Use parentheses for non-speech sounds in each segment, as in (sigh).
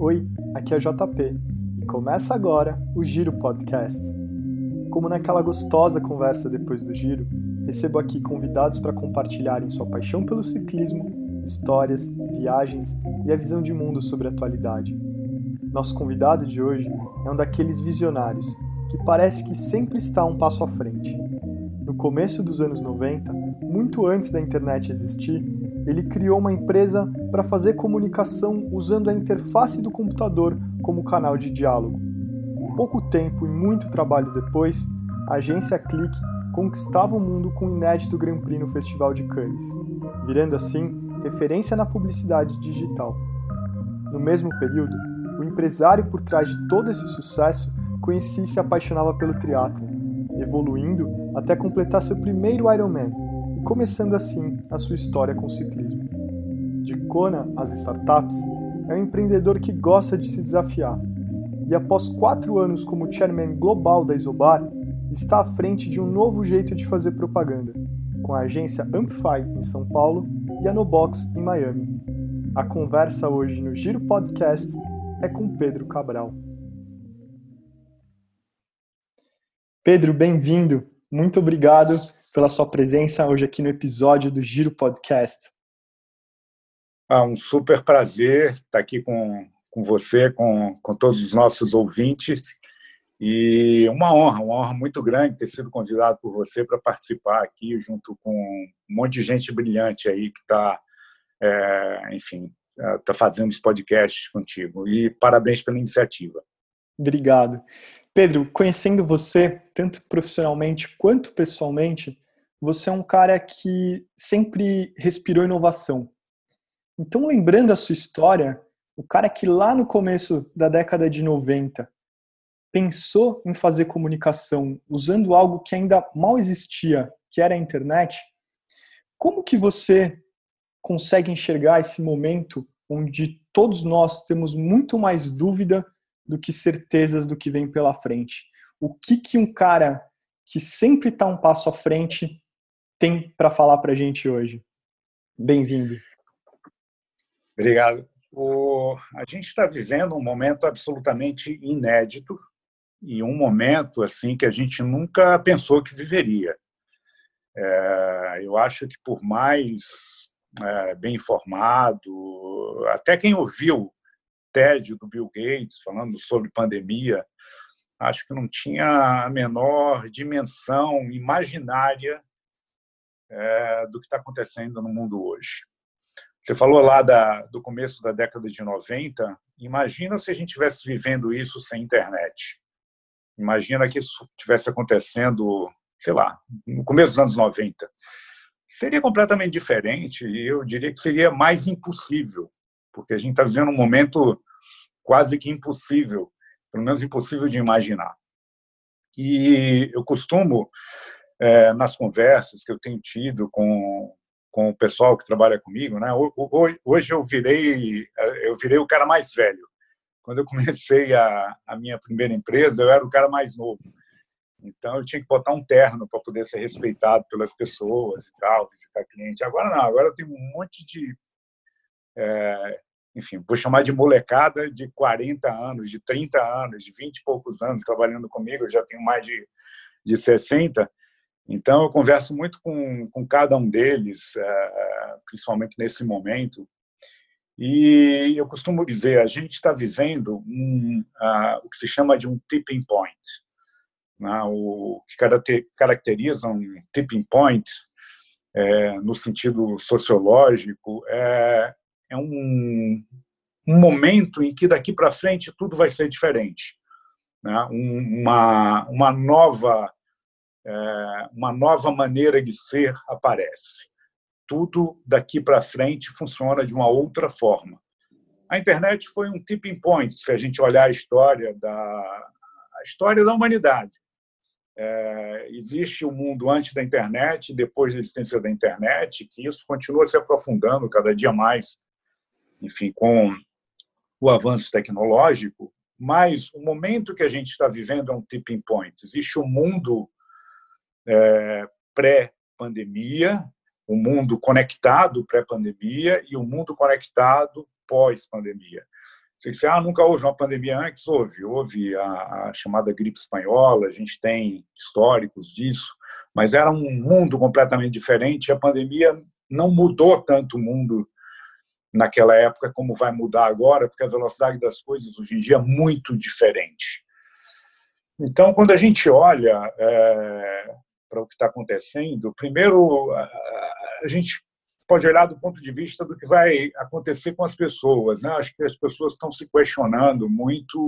Oi, aqui é JP e começa agora o Giro Podcast. Como naquela gostosa conversa depois do giro, recebo aqui convidados para compartilharem sua paixão pelo ciclismo, histórias, viagens e a visão de mundo sobre a atualidade. Nosso convidado de hoje é um daqueles visionários que parece que sempre está um passo à frente. No começo dos anos 90, muito antes da internet existir, ele criou uma empresa para fazer comunicação usando a interface do computador como canal de diálogo. Pouco tempo e muito trabalho depois, a agência Click conquistava o mundo com o inédito Grand Prix no Festival de Cannes, virando assim referência na publicidade digital. No mesmo período, o empresário por trás de todo esse sucesso conhecia e se apaixonava pelo triatlo, evoluindo até completar seu primeiro Ironman e começando assim a sua história com o ciclismo. De Kona às startups, é um empreendedor que gosta de se desafiar e, após quatro anos como chairman global da Isobar, está à frente de um novo jeito de fazer propaganda, com a agência Amplify em São Paulo e a Nobox em Miami. A conversa hoje no Giro Podcast é com Pedro Cabral. Pedro, bem-vindo. Muito obrigado pela sua presença hoje aqui no episódio do Giro Podcast. Ah, um super prazer estar aqui com, com você, com, com todos os nossos ouvintes. E uma honra, uma honra muito grande ter sido convidado por você para participar aqui, junto com um monte de gente brilhante aí que está, é, enfim, está fazendo esse podcast contigo. E parabéns pela iniciativa. Obrigado. Pedro, conhecendo você, tanto profissionalmente quanto pessoalmente, você é um cara que sempre respirou inovação. Então, lembrando a sua história, o cara que lá no começo da década de 90 pensou em fazer comunicação usando algo que ainda mal existia, que era a internet, como que você consegue enxergar esse momento onde todos nós temos muito mais dúvida do que certezas do que vem pela frente. O que que um cara que sempre está um passo à frente tem para falar para a gente hoje? Bem-vindo. Obrigado. O, a gente está vivendo um momento absolutamente inédito e um momento assim que a gente nunca pensou que viveria. É, eu acho que por mais é, bem informado, até quem ouviu TED do Bill Gates falando sobre pandemia, acho que não tinha a menor dimensão imaginária é, do que está acontecendo no mundo hoje. Você falou lá da, do começo da década de 90. Imagina se a gente estivesse vivendo isso sem internet. Imagina que isso estivesse acontecendo, sei lá, no começo dos anos 90. Seria completamente diferente e eu diria que seria mais impossível, porque a gente está vivendo um momento quase que impossível, pelo menos impossível de imaginar. E eu costumo, é, nas conversas que eu tenho tido com, com o pessoal que trabalha comigo, né? Hoje eu virei eu virei o cara mais velho. Quando eu comecei a, a minha primeira empresa, eu era o cara mais novo. Então eu tinha que botar um terno para poder ser respeitado pelas pessoas e tal, visitar cliente. Agora não, agora tenho um monte de é, enfim, vou chamar de molecada de 40 anos, de 30 anos, de 20 e poucos anos trabalhando comigo, eu já tenho mais de, de 60. Então, eu converso muito com, com cada um deles, é, principalmente nesse momento. E eu costumo dizer, a gente está vivendo um, uh, o que se chama de um tipping point. Né? O que caracteriza um tipping point, é, no sentido sociológico, é é um, um momento em que daqui para frente tudo vai ser diferente. Né? Uma, uma, nova, uma nova maneira de ser aparece. Tudo daqui para frente funciona de uma outra forma. A internet foi um tipping point, se a gente olhar a história da, a história da humanidade. É, existe o um mundo antes da internet, depois da existência da internet, que isso continua se aprofundando cada dia mais enfim, com o avanço tecnológico, mas o momento que a gente está vivendo é um tipping point. Existe o um mundo é, pré-pandemia, o um mundo conectado pré-pandemia e o um mundo conectado pós-pandemia. Você disse, ah, nunca houve uma pandemia antes? Houve. Houve a, a, chamada gripe espanhola, a gente tem históricos disso, mas era um mundo completamente diferente. A pandemia não mudou tanto o mundo naquela época como vai mudar agora, porque a velocidade das coisas hoje em dia é muito diferente. Então, quando a gente olha é, para o que está acontecendo, primeiro a, gente pode olhar do ponto de vista do que vai acontecer com as pessoas. Né? Acho que as pessoas estão se questionando muito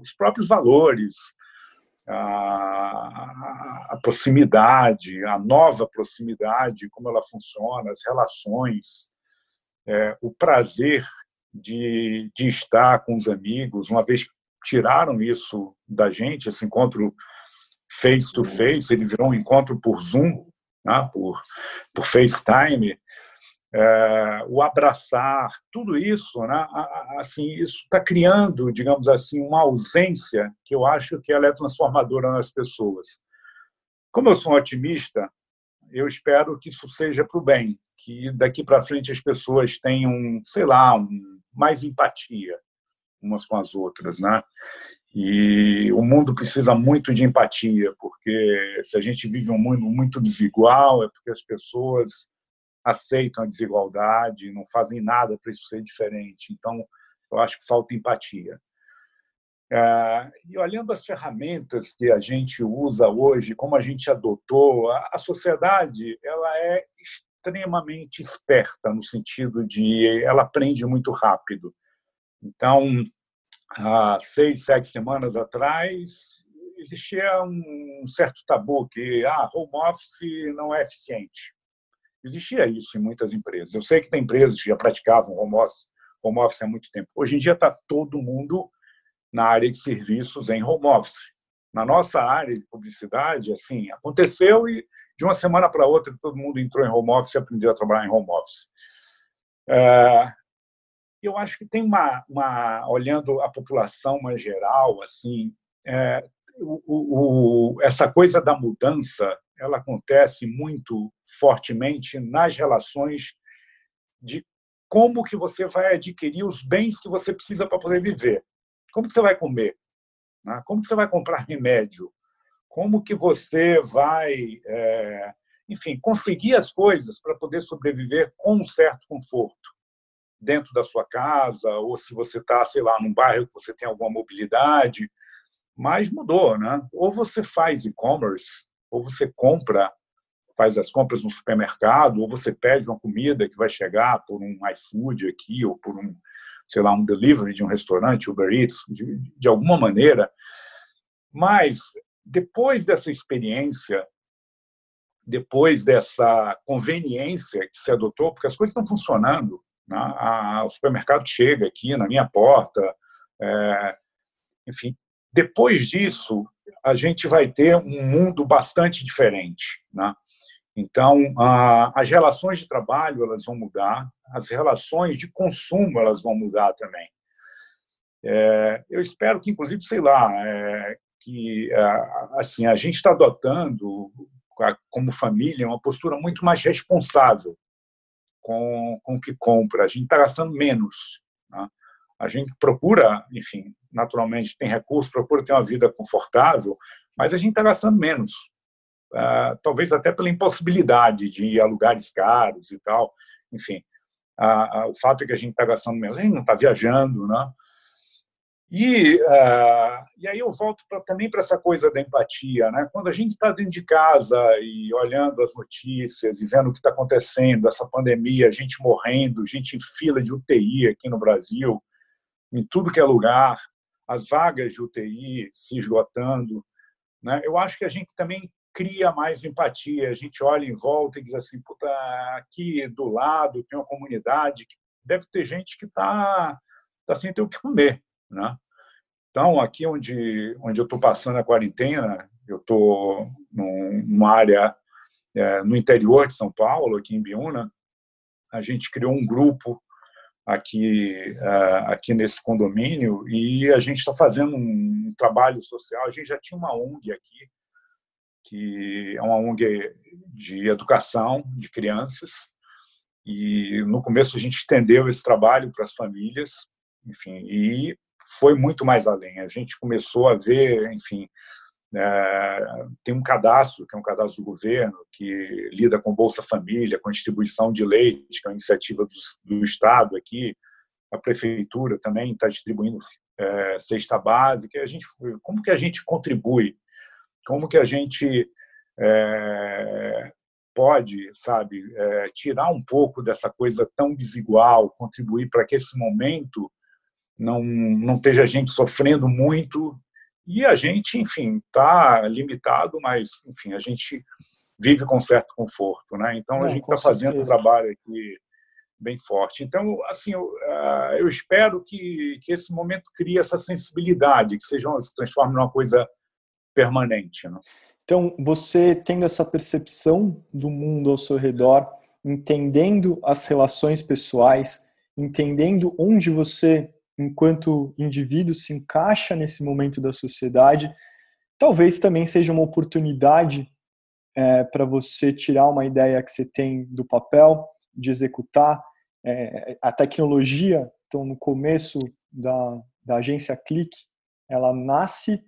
os próprios valores, a, a, proximidade, a nova proximidade, como ela funciona, as relações, é, o prazer de, de estar com os amigos. Uma vez tiraram isso da gente, esse encontro face to face, ele virou um encontro por Zoom, né? por, por FaceTime é, o abraçar, tudo isso, né, assim, isso está criando, digamos assim, uma ausência que eu acho que ela é transformadora nas pessoas. Como eu sou um otimista, eu espero que isso seja para o bem, que daqui para frente as pessoas tenham, sei lá, um, mais empatia umas com as outras, né? E o mundo precisa muito de empatia, porque se a gente vive um mundo muito desigual, é porque as pessoas aceitam a desigualdade, não fazem nada para isso ser diferente. Então, eu acho que falta empatia. É, e olhando as ferramentas que a gente usa hoje, como a gente adotou, a sociedade ela é extremamente esperta no sentido de ela aprende muito rápido. Então, há seis, sete semanas atrás, existia um certo tabu que ah, home office não é eficiente. Existia isso em muitas empresas. Eu sei que tem empresas que já praticavam home office, home office há muito tempo. Hoje em dia está todo mundo na área de serviços em home office. Na nossa área de publicidade, assim, aconteceu e de uma semana para outra todo mundo entrou em home office e aprendeu a trabalhar em home office. É, eu acho que tem uma, uma olhando a população mais geral, assim, é, o, o, essa coisa da mudança ela acontece muito fortemente nas relações de como que você vai adquirir os bens que você precisa para poder viver. Como que você vai comer? Né? Como que você vai comprar remédio? Como que você vai, é, enfim, conseguir as coisas para poder sobreviver com um certo conforto dentro da sua casa ou se você está, sei lá, num bairro que você tem alguma mobilidade, mas mudou, né? Ou você faz e-commerce ou você compra, faz as compras no supermercado, ou você pede uma comida que vai chegar por um iFood aqui, ou por um, sei lá, um delivery de um restaurante, Uber Eats, de, de alguma maneira. Mas, depois dessa experiência, depois dessa conveniência que se adotou, porque as coisas estão funcionando, né? o supermercado chega aqui na minha porta, é, enfim. Depois disso, a gente vai ter um mundo bastante diferente. Né? Então, as relações de trabalho elas vão mudar, as relações de consumo elas vão mudar também. É, eu espero que, inclusive, sei lá, é, que assim a gente está adotando como família uma postura muito mais responsável com, com o que compra. A gente está gastando menos. Né? A gente procura, enfim, naturalmente tem recursos, procura ter uma vida confortável, mas a gente está gastando menos. Uh, talvez até pela impossibilidade de ir a lugares caros e tal. Enfim, uh, uh, o fato é que a gente está gastando menos, a gente não está viajando, né? E, e aí eu volto pra, também para essa coisa da empatia. Né? Quando a gente está dentro de casa e olhando as notícias e vendo o que está acontecendo, essa pandemia, gente morrendo, gente em fila de UTI aqui no Brasil, em tudo que é lugar, as vagas de UTI se esgotando. Né? Eu acho que a gente também cria mais empatia. A gente olha em volta e diz assim: puta, aqui do lado tem uma comunidade que deve ter gente que está tá sem ter o que comer. Né? Então, aqui onde, onde eu estou passando a quarentena, eu estou numa área é, no interior de São Paulo, aqui em Biúna, a gente criou um grupo aqui, é, aqui nesse condomínio e a gente está fazendo um trabalho social. A gente já tinha uma ONG aqui, que é uma ONG de educação de crianças, e no começo a gente estendeu esse trabalho para as famílias enfim, e foi muito mais além. A gente começou a ver, enfim, é, tem um cadastro, que é um cadastro do governo, que lida com Bolsa Família, com distribuição de leite, que é uma iniciativa do, do Estado aqui. A prefeitura também está distribuindo é, cesta básica. A gente, como que a gente contribui? Como que a gente é, pode, sabe, tirar um pouco dessa coisa tão desigual, contribuir para que esse momento não não esteja a gente sofrendo muito e a gente, enfim, está limitado, mas enfim a gente vive com certo conforto, né? Então não, a gente está fazendo um trabalho aqui bem forte. Então, assim, eu, uh, eu espero que, que esse momento crie essa sensibilidade, que seja, se transforme numa coisa permanente. Né? Então, você tendo essa percepção do mundo ao seu redor, entendendo as relações pessoais, entendendo onde você, enquanto indivíduo, se encaixa nesse momento da sociedade, talvez também seja uma oportunidade é, para você tirar uma ideia que você tem do papel, de executar. É, a tecnologia, então, no começo da, da agência Click, ela nasce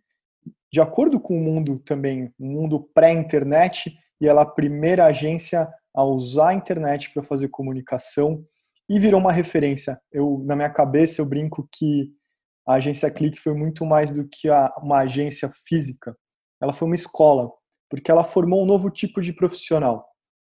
de acordo com o mundo também, o mundo pré-internet, e ela é a primeira agência a usar a internet para fazer comunicação e virou uma referência. Eu, na minha cabeça, eu brinco que a agência Click foi muito mais do que a, uma agência física. Ela foi uma escola, porque ela formou um novo tipo de profissional.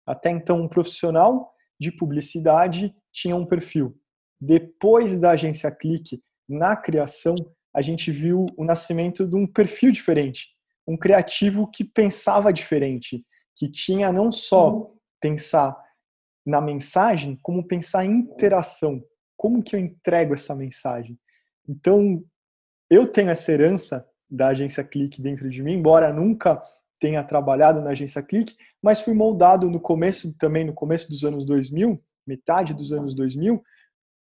Até então, um profissional de publicidade tinha um perfil. Depois da agência Click, na criação, a gente viu o nascimento de um perfil diferente, um criativo que pensava diferente, que tinha não só pensar na mensagem, como pensar em interação. Como que eu entrego essa mensagem? Então, eu tenho essa herança da agência Clique dentro de mim, embora nunca tenha trabalhado na agência Clique, mas fui moldado no começo, também no começo dos anos 2000, metade dos anos 2000,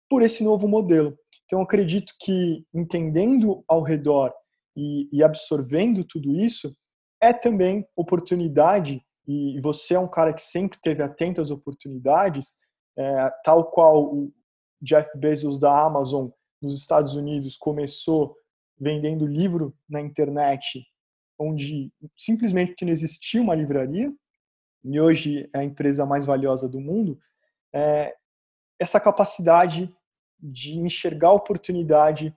por esse novo modelo. Então, acredito que entendendo ao redor e, e absorvendo tudo isso é também oportunidade. E você é um cara que sempre teve atento às oportunidades, é, tal qual o Jeff Bezos da Amazon nos Estados Unidos começou vendendo livro na internet, onde simplesmente porque não existia uma livraria, e hoje é a empresa mais valiosa do mundo, é, essa capacidade de enxergar a oportunidade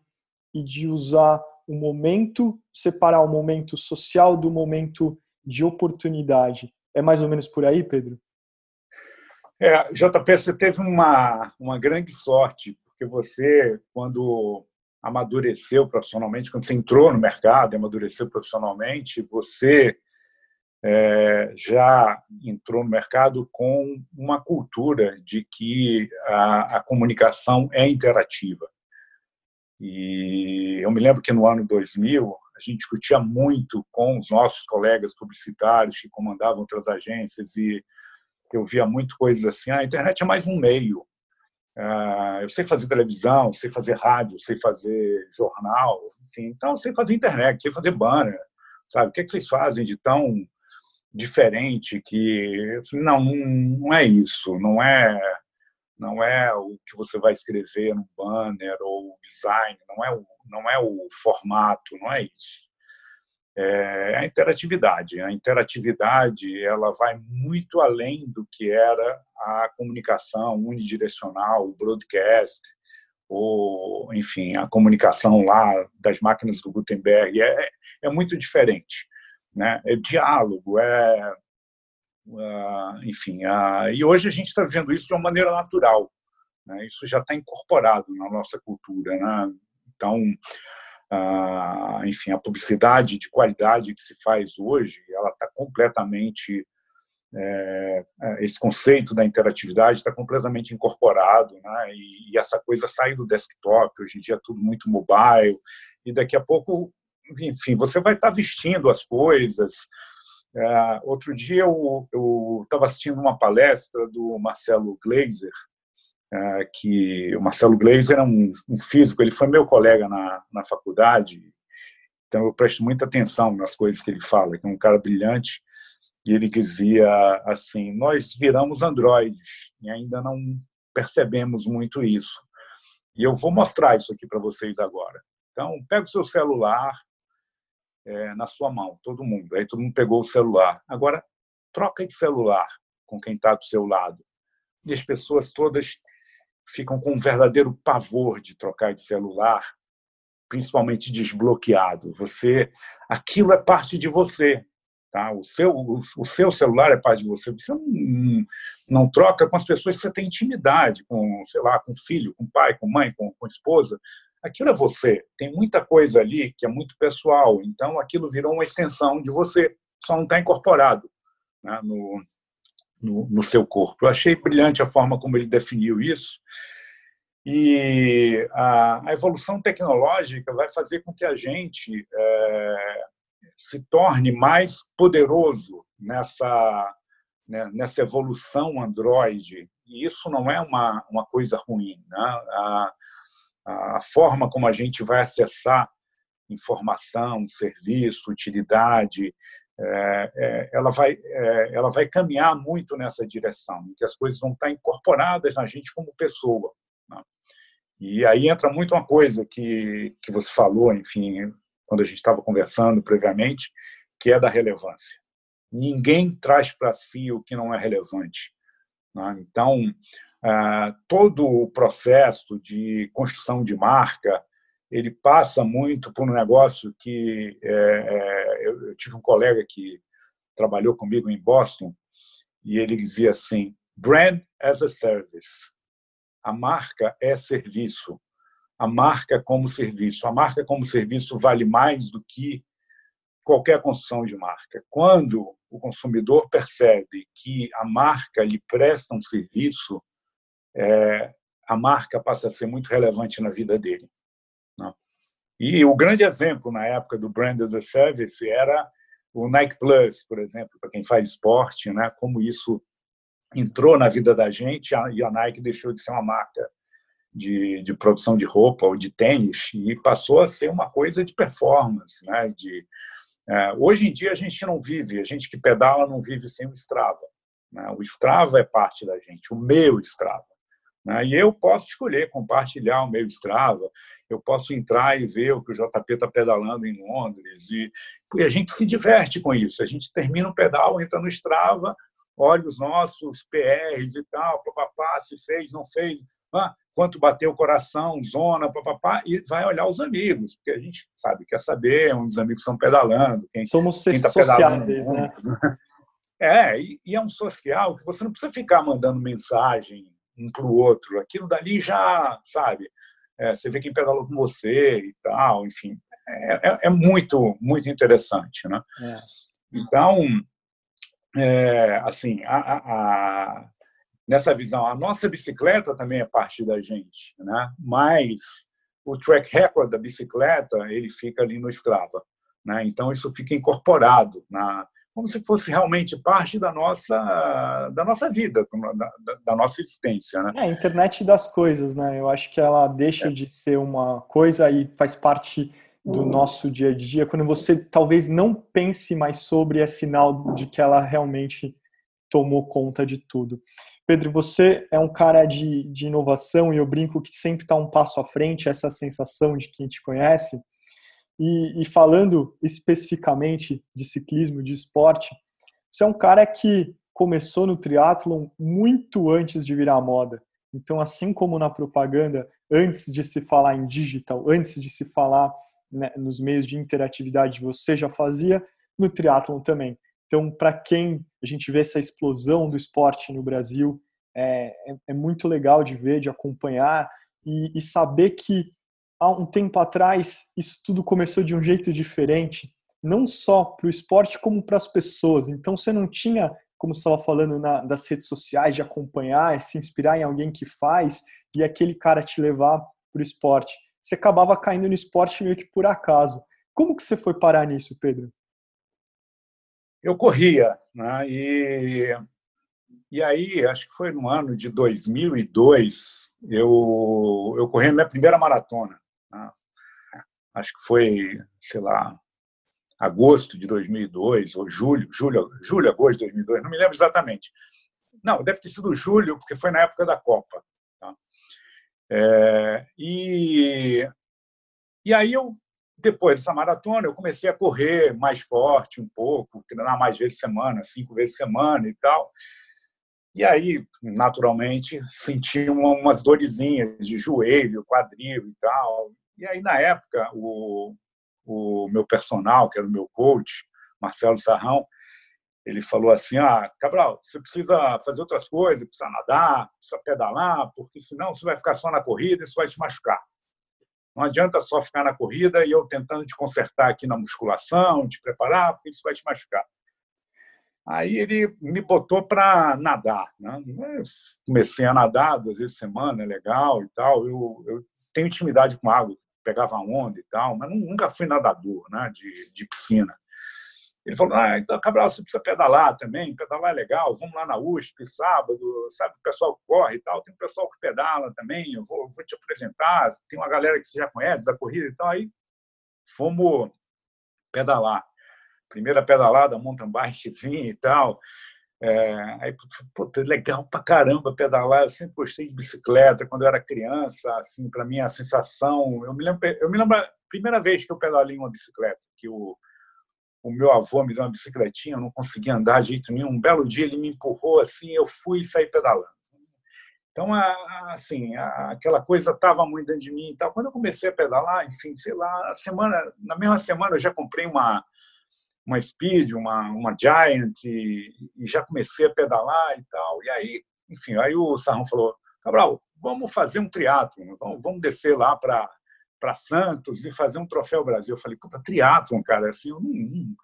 e de usar o momento, separar o momento social do momento de oportunidade. É mais ou menos por aí, Pedro? É, JP, você teve uma, uma grande sorte, porque você, quando amadureceu profissionalmente, quando você entrou no mercado e amadureceu profissionalmente, você é, já entrou no mercado com uma cultura de que a, a, comunicação é interativa. E eu me lembro que no ano 2000 a gente discutia muito com os nossos colegas publicitários que comandavam outras agências e eu via muito coisas assim: ah, a internet é mais um meio. Ah, eu sei fazer televisão, sei fazer rádio, sei fazer jornal, enfim, então sei fazer internet, sei fazer banner, sabe? O que, é que vocês fazem de tão diferente que não não é isso não é não é o que você vai escrever no banner ou o design não é o não é o formato não é isso. É a interatividade. A interatividade ela vai muito além do que era a comunicação unidirecional o broadcast ou enfim a comunicação lá das máquinas do Gutenberg. É, é muito diferente né? é diálogo, é, enfim. Uh, e hoje a gente está vendo isso de uma maneira natural. Né? Isso já está incorporado na nossa cultura. Né? Então, uh, enfim, a publicidade de qualidade que se faz hoje, ela está completamente é, é, esse conceito da interatividade está completamente incorporado, né? E, e, essa coisa sai do desktop. Hoje em dia é tudo muito mobile e daqui a pouco enfim, você vai estar vestindo as coisas. É, outro dia eu estava assistindo uma palestra do Marcelo Gleiser, é, que o Marcelo Gleiser é um, um, físico, ele foi meu colega na, na faculdade, então eu presto muita atenção nas coisas que ele fala, que é um cara brilhante, e ele dizia assim, nós viramos androides e ainda não percebemos muito isso. E eu vou mostrar isso aqui para vocês agora. Então, pega o seu celular é, na sua mão, todo mundo. Aí todo mundo pegou o celular. Agora, troca de celular com quem está do seu lado. E as pessoas todas ficam com um verdadeiro pavor de trocar de celular, principalmente desbloqueado. Você, aquilo é parte de você. Tá? O, seu, o, seu celular é parte de você. Você não, não troca com as pessoas que você tem intimidade, com, sei lá, com filho, com pai, com mãe, com, com esposa. Aquilo é você. Tem muita coisa ali que é muito pessoal. Então, aquilo virou uma extensão de você. Só não está incorporado né, no, no, no seu corpo. Eu achei brilhante a forma como ele definiu isso. E a, a evolução tecnológica vai fazer com que a gente é, se torne mais poderoso nessa, né, nessa evolução Android. E isso não é uma, uma coisa ruim. Né? A, a forma como a gente vai acessar informação, serviço, utilidade, é, é, ela, vai, é, ela vai caminhar muito nessa direção, em que as coisas vão estar incorporadas na gente como pessoa. Né? E aí entra muito uma coisa que, que você falou, enfim, quando a gente estava conversando previamente, que é da relevância. Ninguém traz para si o que não é relevante. Né? Então, todo o processo de construção de marca ele passa muito por um negócio que é, é, eu tive um colega que trabalhou comigo em Boston e ele dizia assim: brand as a service. A marca é serviço a marca como serviço. A marca como serviço vale mais do que qualquer construção de marca. Quando o consumidor percebe que a marca lhe presta um serviço, é, a marca passa a ser muito relevante na vida dele. Né? E o grande exemplo na época do Brand as a Service era o Nike Plus, por exemplo, para quem faz esporte, né? como isso entrou na vida da gente e a Nike deixou de ser uma marca de, de produção de roupa ou de tênis e passou a ser uma coisa de performance, né? De é, hoje em dia a gente não vive, a gente que pedala não vive sem o Strava. Né? O Strava é parte da gente, o meu Strava. Né? E eu posso escolher compartilhar o meu Strava, eu posso entrar e ver o que o JP está pedalando em Londres e, e a gente se diverte com isso. A gente termina o pedal, entra no Strava, olha os nossos PRs e tal, papapá, se fez, não fez. Ah, quanto bateu o coração, zona, papapá, e vai olhar os amigos, porque a gente sabe, quer saber onde os amigos estão pedalando. Quem, Somos quem tá sociáveis, né? (laughs) É, e, e, é um social que você não precisa ficar mandando mensagem um para o outro. Aquilo dali já, sabe, é, você vê quem pedalou com você e tal, enfim. É, é, é muito, muito interessante, né? É. Então, é, assim, a, a, nessa visão. A nossa bicicleta também é parte da gente, né? mas o track record da bicicleta ele fica ali no Strava. Né? Então, isso fica incorporado, na, como se fosse realmente parte da nossa, da nossa vida, da, da nossa existência. Né? É a internet das coisas, né? Eu acho que ela deixa é. de ser uma coisa e faz parte do nosso dia a dia. Quando você talvez não pense mais sobre, é sinal de que ela realmente tomou conta de tudo. Pedro, você é um cara de, de inovação e eu brinco que sempre está um passo à frente, essa sensação de quem te conhece. E, e falando especificamente de ciclismo, de esporte, você é um cara que começou no triatlon muito antes de virar moda. Então, assim como na propaganda, antes de se falar em digital, antes de se falar né, nos meios de interatividade, você já fazia no triatlon também. Então, para quem a gente vê essa explosão do esporte no Brasil, é, é, é muito legal de ver, de acompanhar e, e saber que há um tempo atrás isso tudo começou de um jeito diferente, não só para o esporte como para as pessoas. Então, você não tinha, como você estava falando na, das redes sociais, de acompanhar, se inspirar em alguém que faz e aquele cara te levar para o esporte. Você acabava caindo no esporte meio que por acaso. Como que você foi parar nisso, Pedro? eu corria, né? e, e aí, acho que foi no ano de 2002, eu, eu corri a minha primeira maratona. Acho que foi, sei lá, agosto de 2002, ou julho, julho, julho, agosto de 2002, não me lembro exatamente. Não, deve ter sido julho, porque foi na época da Copa. Tá? É, e, e aí eu, depois dessa maratona, eu comecei a correr mais forte um pouco, treinar mais vezes semana, cinco vezes semana e tal. E aí, naturalmente, senti umas dorezinhas de joelho, quadril e tal. E aí, na época, o, o meu personal, que era o meu coach, Marcelo Sarrão, ele falou assim: Ah, Cabral, você precisa fazer outras coisas, precisa nadar, precisa pedalar, porque senão você vai ficar só na corrida e isso vai te machucar. Não adianta só ficar na corrida e eu tentando te consertar aqui na musculação, te preparar, porque isso vai te machucar. Aí ele me botou para nadar. Né? comecei a nadar duas vezes por semana, é legal e tal. Eu, eu tenho intimidade com água, pegava onda e tal, mas nunca fui nadador né? de, de piscina. Ele falou: ah, então, Cabral, você precisa pedalar também, pedalar é legal, vamos lá na USP, sábado, sabe, o pessoal corre e tal, tem um pessoal que pedala também, eu vou, vou te apresentar, tem uma galera que você já conhece da corrida e tal. Aí fomos pedalar. Primeira pedalada, mountain bikezinho (laughs) e tal. É, aí, puta, legal pra caramba pedalar. Eu sempre gostei de bicicleta quando eu era criança. Assim, para mim a sensação. Eu me lembro, eu me lembro a primeira vez que eu pedalei uma bicicleta, que o o meu avô me deu uma bicicletinha, eu não conseguia andar de jeito nenhum. Um belo dia ele me empurrou assim, eu fui saí pedalando. Então, assim, aquela coisa estava muito dentro de mim e tal. Quando eu comecei a pedalar, enfim, sei lá, a semana, na mesma semana eu já comprei uma uma Speed, uma uma Giant e, e já comecei a pedalar e tal. E aí, enfim, aí o Sarrão falou: "Cabral, vamos fazer um triatlo, então vamos descer lá para para Santos e fazer um troféu Brasil. Eu falei, puta, triatlon, cara, assim, eu não,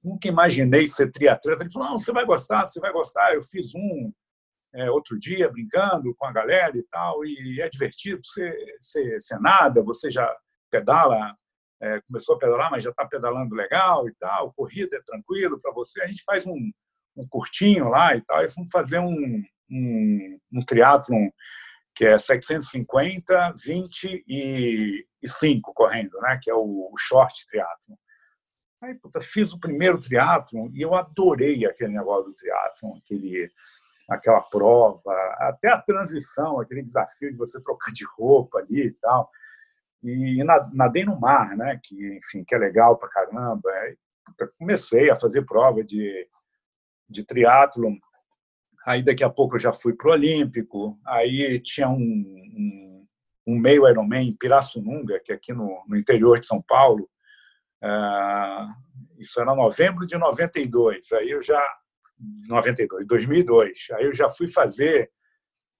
nunca imaginei ser triatleta. Ele falou, não, você vai gostar, você vai gostar. Eu fiz um é, outro dia, brincando com a galera e tal, e é divertido, você, você, você nada, você já pedala, é, começou a pedalar, mas já está pedalando legal e tal, corrida é tranquilo para você. A gente faz um, um curtinho lá e tal, e fomos fazer um, um, um triatlon que é 750, 20 e, e 5 correndo, né? que é o, o short triatlon. Aí, puta, fiz o primeiro triatlon e eu adorei aquele negócio do triatlon, aquele, aquela prova, até a transição, aquele desafio de você trocar de roupa ali e tal. E nadei no mar, né? que, enfim, que é legal pra caramba. Puta, comecei a fazer prova de, de triatlon Aí daqui a pouco eu já fui para o Olímpico. Aí tinha um, um, um, meio Ironman em Pirassununga, que é aqui no, no interior de São Paulo. Uh, isso era novembro de 92. Aí eu já 92, 2002. Aí eu já fui fazer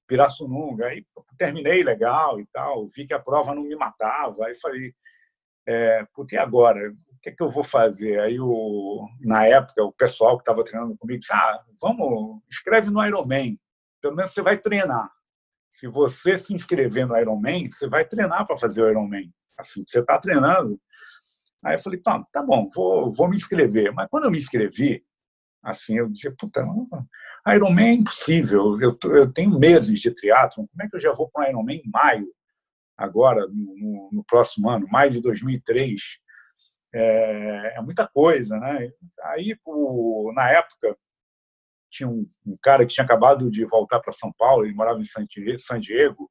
Pirassununga. Aí terminei legal e tal. Vi que a prova não me matava. Aí falei, é, e agora? que, é que eu vou fazer? Aí, o, na época, o pessoal que estava treinando comigo disse: ah, vamos, escreve no Ironman. Pelo menos você vai treinar. Se você se inscrever no Ironman, você vai treinar para fazer o Ironman. Assim, você está treinando. Aí eu falei: tá, tá bom, vou, vou me inscrever. Mas quando eu me inscrevi, assim, eu disse: puta, não, Ironman é impossível. Eu, eu tenho meses de triatlon. Como é que eu já vou para o Ironman em maio? Agora, no, no próximo ano, maio de 2003 é, é muita coisa, né? Aí, o, na época, tinha um, um, cara que tinha acabado de voltar para São Paulo, ele morava em San Diego,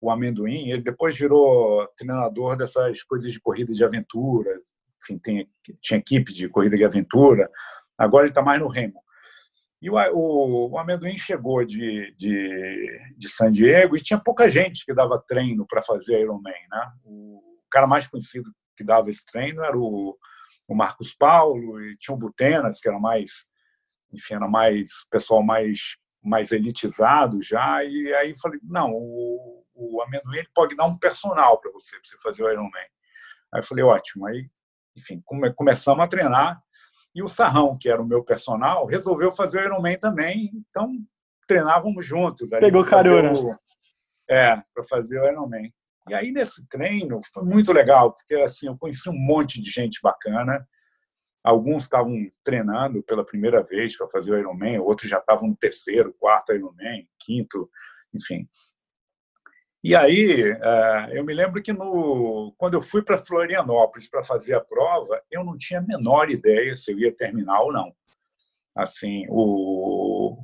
o Amendoim, ele depois virou treinador dessas coisas de corrida de aventura, enfim, tem, tinha equipe de corrida de aventura, agora ele está mais no Remo. E o, o, o Amendoim chegou de, de, de, San Diego e tinha pouca gente que dava treino para fazer Ironman. Né? O cara mais conhecido que dava esse treino era o, o Marcos Paulo e tinha o Butenas, que era mais, enfim, era mais pessoal mais mais elitizado já e aí falei não o, o amendoim pode dar um personal para você para você fazer o Ironman aí falei ótimo aí enfim come, começamos a treinar e o Sarrão que era o meu personal resolveu fazer o Ironman também então treinávamos juntos pegou carona é para fazer o Ironman e aí, nesse treino, foi muito legal, porque assim, eu conheci um monte de gente bacana. Alguns estavam treinando pela primeira vez para fazer o Ironman, outros já estavam no terceiro, quarto Ironman, quinto, enfim. E aí, eh, eu me lembro que no, quando eu fui para Florianópolis para fazer a prova, eu não tinha a menor ideia se eu ia terminar ou não. Assim, o,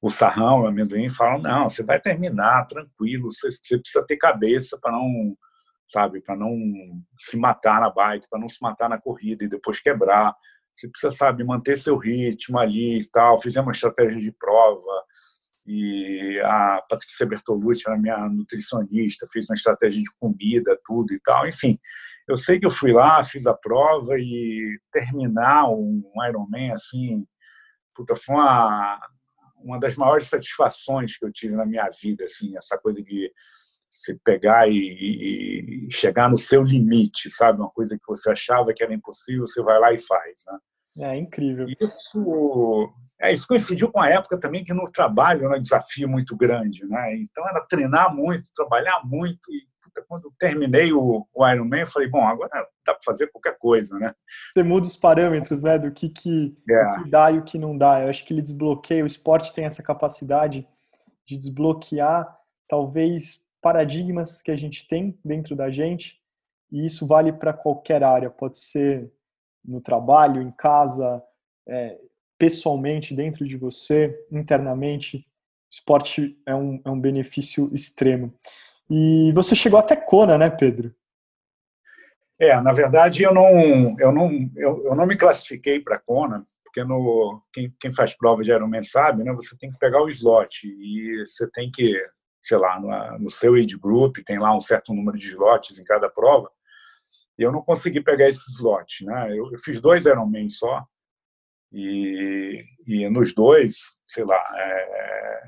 o sarrão, o amendoim falam: não, você vai terminar tranquilo, você, você precisa ter cabeça para não, sabe, para não se matar na bike, para não se matar na corrida e depois quebrar. Você precisa, sabe, manter seu ritmo ali e tal. Fizemos uma estratégia de prova e a Patrícia Bertolucci era minha nutricionista, fez uma estratégia de comida, tudo e tal. Enfim, eu sei que eu fui lá, fiz a prova e terminar um Ironman assim, puta, foi uma, uma das maiores satisfações que eu tive na minha vida, assim, essa coisa de se pegar e, e, chegar no seu limite, sabe? Uma coisa que você achava que era impossível, você vai lá e faz, né? É incrível. Isso, é, isso coincidiu com a época também que no trabalho era um desafio muito grande, né? Então era treinar muito, trabalhar muito e puta, quando eu terminei o, o Ironman, eu falei, bom, agora dá para fazer qualquer coisa, né? Você muda os parâmetros, né, do que, que, é. que dá e o que não dá. Eu acho que ele desbloqueia, o esporte tem essa capacidade de desbloquear talvez paradigmas que a gente tem dentro da gente e isso vale para qualquer área, pode ser no trabalho, em casa, é, pessoalmente, dentro de você, internamente. Esporte é um, é um benefício extremo. E você chegou até Kona, né, Pedro? É, na verdade eu não, eu não, eu, eu não me classifiquei para Kona, porque no, quem, quem faz prova de Ironman sabe, né? Você tem que pegar o slot e você tem que, sei lá, no, no seu age group tem lá um certo número de slots em cada prova e eu não consegui pegar esse slot, né? Eu, eu fiz dois Ironman só e, e nos dois, sei lá, é,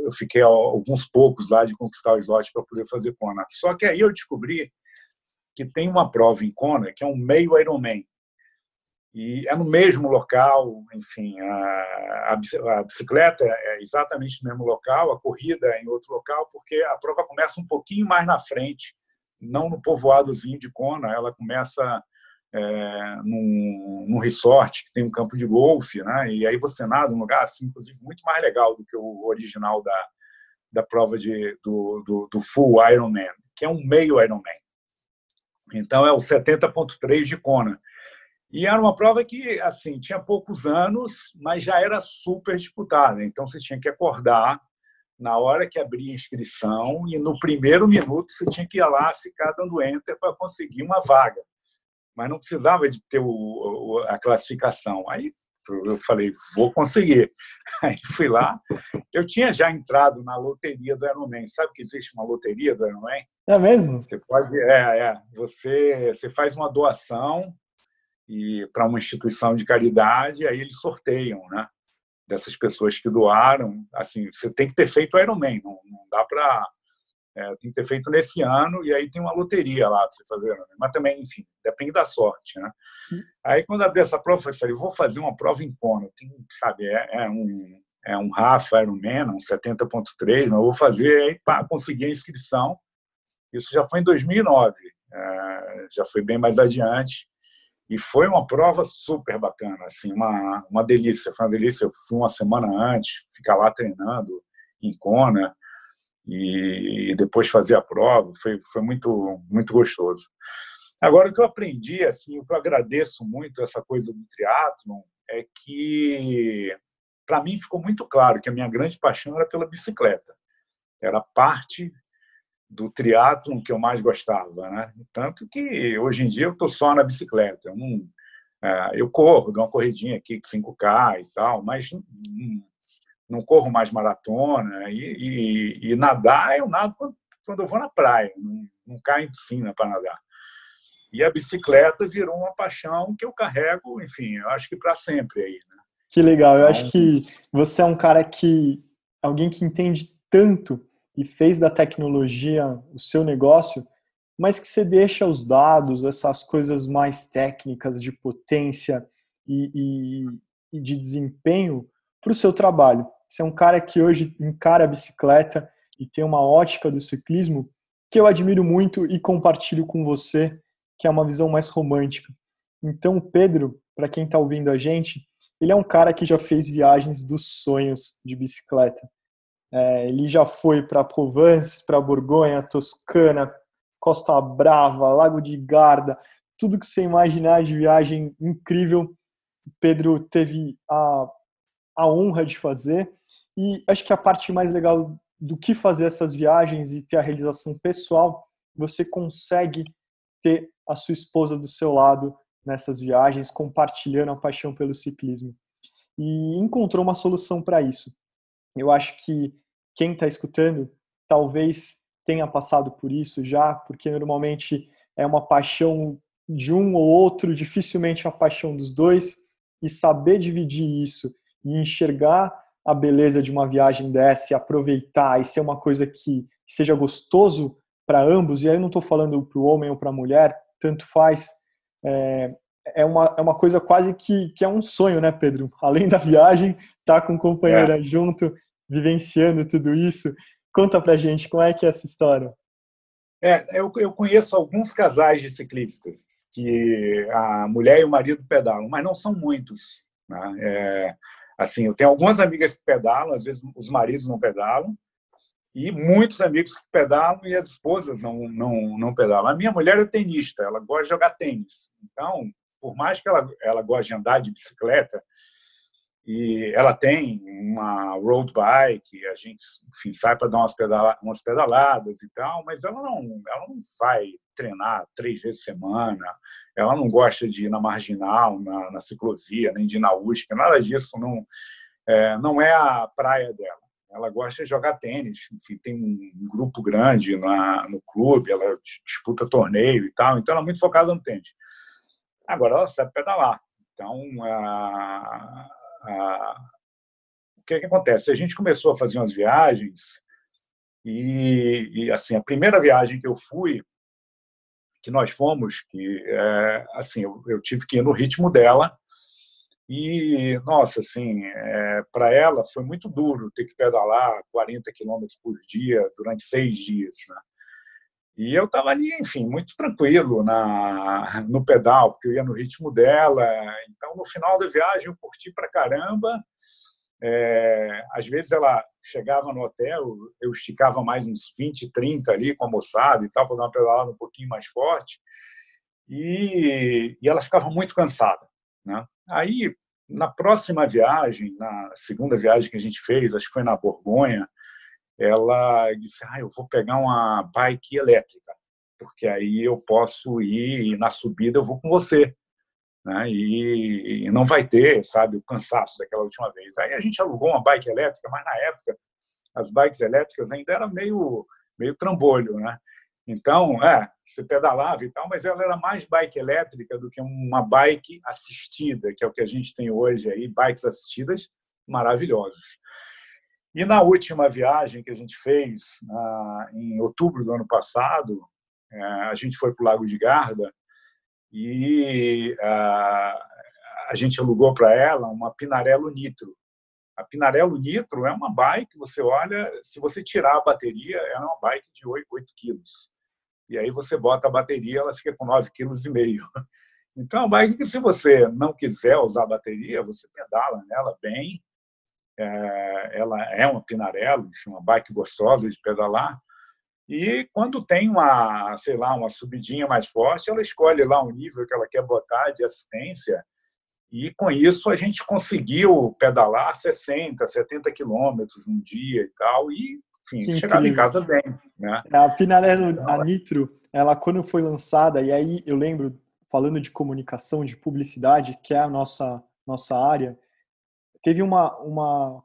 eu fiquei alguns poucos lá de conquistar o slot para poder fazer Kona. Só que aí eu descobri que tem uma prova em Kona que é um meio Ironman e é no mesmo local, enfim, a, a, bicicleta é exatamente no mesmo local, a corrida é em outro local, porque a prova começa um pouquinho mais na frente não no povoadozinho de Kona, ela começa é, num, num, resort que tem um campo de golfe, né? E aí você nada num lugar assim, inclusive muito mais legal do que o original da, da prova de, do, do, do full Ironman, que é um meio Ironman. Então é o 70.3 de Kona. E era uma prova que assim tinha poucos anos, mas já era super disputada. Então você tinha que acordar na hora que abria a inscrição e no primeiro minuto você tinha que ir lá ficar dando enter para conseguir uma vaga. Mas não precisava de ter o, a classificação. Aí eu falei, vou conseguir. (laughs) Aí fui lá. Eu tinha já entrado na loteria do Ironman. Sabe que existe uma loteria do Ironman? É mesmo? Você pode, é, é. Você, você faz uma doação e para uma instituição de caridade, aí eles sorteiam, né? dessas pessoas que doaram, assim, você tem que ter feito Ironman, não, não dá para é, tem que ter feito nesse ano e aí tem uma loteria lá para você fazer, mas também, enfim, depende da sorte, né? Hum. Aí quando abri essa prova, eu falei, vou fazer uma prova em Kona, tem, sabe, é, é, um é um Rafa Ironman, um 70.3, mas eu vou fazer aí para conseguir a inscrição. Isso já foi em 2009, é, já foi bem mais adiante. E foi uma prova super bacana, assim, uma, uma delícia. Foi uma delícia. Eu fui uma semana antes, ficar lá treinando em Kona e depois fazer a prova. Foi, foi muito, muito gostoso. Agora, o que eu aprendi, assim, o que eu agradeço muito essa coisa do triatlon é que, para mim, ficou muito claro que a minha grande paixão era pela bicicleta. Era parte do triatlon que eu mais gostava, né? Tanto que hoje em dia eu estou só na bicicleta. Eu, não, é, eu corro, dou uma corridinha aqui com 5K e tal, mas não, corro mais maratona. E, e, e, nadar, eu nado quando, quando eu vou na praia, não, não caio em piscina para nadar. E a bicicleta virou uma paixão que eu carrego, enfim, eu acho que para sempre aí. Né? Que legal, eu acho então que você é um cara que, alguém que entende tanto e fez da tecnologia o seu negócio, mas que você deixa os dados, essas coisas mais técnicas de potência e, e, e de desempenho para o seu trabalho. Você é um cara que hoje encara a bicicleta e tem uma ótica do ciclismo que eu admiro muito e compartilho com você, que é uma visão mais romântica. Então, o Pedro, para quem está ouvindo a gente, ele é um cara que já fez viagens dos sonhos de bicicleta. É, ele já foi para Provence, para Borgonha, Toscana, Costa Brava, Lago de Garda, tudo que você imaginar de viagem incrível. Pedro teve a, a honra de fazer E acho que a parte mais legal do que fazer essas viagens e ter a realização pessoal, você consegue ter a sua esposa do seu lado nessas viagens, compartilhando a paixão pelo ciclismo. E encontrou uma solução para isso. Eu acho que quem está escutando talvez tenha passado por isso já, porque normalmente é uma paixão de um ou outro, dificilmente a paixão dos dois, e saber dividir isso e enxergar a beleza de uma viagem dessa e aproveitar e ser uma coisa que seja gostoso para ambos, e aí eu não estou falando para o homem ou para a mulher, tanto faz, é, é, uma, é uma coisa quase que, que é um sonho, né, Pedro? Além da viagem, tá com companheira é. junto, vivenciando tudo isso. Conta pra gente como é que é essa história. É, eu, eu conheço alguns casais de ciclistas que a mulher e o marido pedalam, mas não são muitos. Né? É, assim, eu tenho algumas amigas que pedalam, às vezes os maridos não pedalam, e muitos amigos que pedalam e as esposas não, não, não pedalam. A minha mulher é tenista, ela gosta de jogar tênis. Então, por mais que ela, ela goste de andar de bicicleta, e ela tem uma road bike, a gente enfim, sai para dar umas, pedala, umas pedaladas e tal, mas ela não, ela não vai treinar três vezes por semana, ela não gosta de ir na marginal, na, na ciclovia, nem de ir na USP, nada disso não é, não é a praia dela. Ela gosta de jogar tênis, enfim, tem um grupo grande na, no clube, ela disputa torneio e tal, então ela é muito focada no tênis. Agora ela sabe pedalar. Então, a, o que, é que acontece? A gente começou a fazer umas viagens e, e, assim a primeira viagem que eu fui, que nós fomos, que é, assim eu, eu, tive que ir no ritmo dela e nossa, assim, é, para ela foi muito duro ter que pedalar 40 quilômetros por dia durante seis dias. Né? E eu estava ali, enfim, muito tranquilo na, no pedal, porque eu ia no ritmo dela. Então, no final da viagem, eu curti para caramba. É, às vezes ela chegava no hotel, eu esticava mais uns 20, 30 ali com a moçada e tal, para dar uma pedalada um pouquinho mais forte. E, e ela ficava muito cansada. Né? Aí, na próxima viagem, na segunda viagem que a gente fez, acho que foi na Borgonha, ela disse: ah, eu vou pegar uma bike elétrica, porque aí eu posso ir e na subida eu vou com você. Né? E, e, não vai ter, sabe, o cansaço daquela última vez. Aí a gente alugou uma bike elétrica, mas na época as bikes elétricas ainda eram meio, meio trambolho, né? Então, é, você pedalava e tal, mas ela era mais bike elétrica do que uma bike assistida, que é o que a gente tem hoje aí, bikes assistidas maravilhosas. E na última viagem que a gente fez, em outubro do ano passado, é, a gente foi para o Lago de Garda e a gente alugou para ela uma Pinarello Nitro. A Pinarello Nitro é uma bike, você olha, se você tirar a bateria, ela é uma bike de 8, 8 quilos. E aí você bota a bateria, ela fica com 9,5 kg. (laughs) Então, é uma bike que se você não quiser usar a bateria, você pedala nela bem, é, ela é uma Pinarello, uma bike gostosa de pedalar. E quando tem uma, sei lá, uma subidinha mais forte, ela escolhe lá o nível que ela quer botar de assistência. E com isso a gente conseguiu pedalar 60, 70 quilômetros um dia e tal. E, enfim, chegava em casa bem. Né? A Pinarello, então, a Nitro, ela quando foi lançada, e aí eu lembro, falando de comunicação, de publicidade, que é a nossa, nossa área, teve uma, uma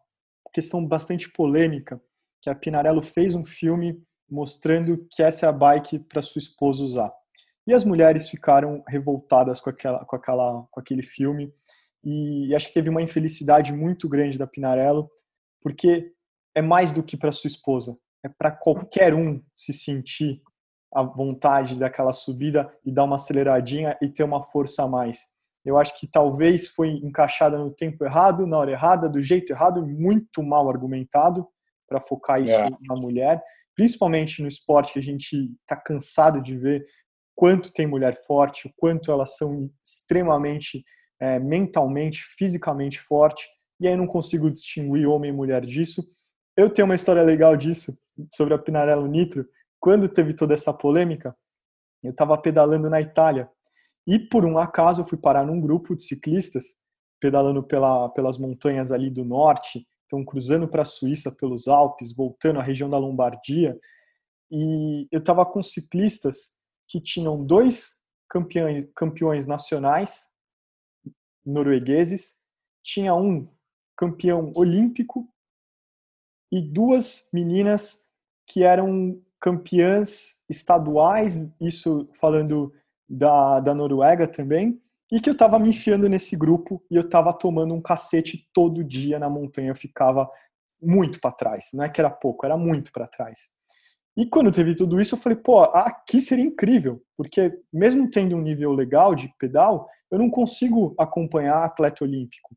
questão bastante polêmica, que a Pinarello fez um filme mostrando que essa é a bike para sua esposa usar. E as mulheres ficaram revoltadas com, aquela, com, aquela, com aquele filme. E acho que teve uma infelicidade muito grande da Pinarello, porque é mais do que para sua esposa. É para qualquer um se sentir à vontade daquela subida e dar uma aceleradinha e ter uma força a mais. Eu acho que talvez foi encaixada no tempo errado, na hora errada, do jeito errado, muito mal argumentado para focar isso é. na mulher, principalmente no esporte que a gente está cansado de ver quanto tem mulher forte, o quanto elas são extremamente é, mentalmente, fisicamente forte, e aí não consigo distinguir homem e mulher disso. Eu tenho uma história legal disso, sobre a Pinarello Nitro. Quando teve toda essa polêmica, eu estava pedalando na Itália e por um acaso eu fui parar num grupo de ciclistas pedalando pela, pelas montanhas ali do norte. estão cruzando para a Suíça pelos Alpes, voltando à região da Lombardia, e eu estava com ciclistas que tinham dois campeões, campeões nacionais noruegueses, tinha um campeão olímpico e duas meninas que eram campeãs estaduais, isso falando da, da Noruega também, e que eu estava me enfiando nesse grupo e eu estava tomando um cacete todo dia na montanha, eu ficava muito para trás, não é que era pouco, era muito para trás. E quando teve tudo isso, eu falei, pô, aqui seria incrível, porque mesmo tendo um nível legal de pedal, eu não consigo acompanhar atleta olímpico.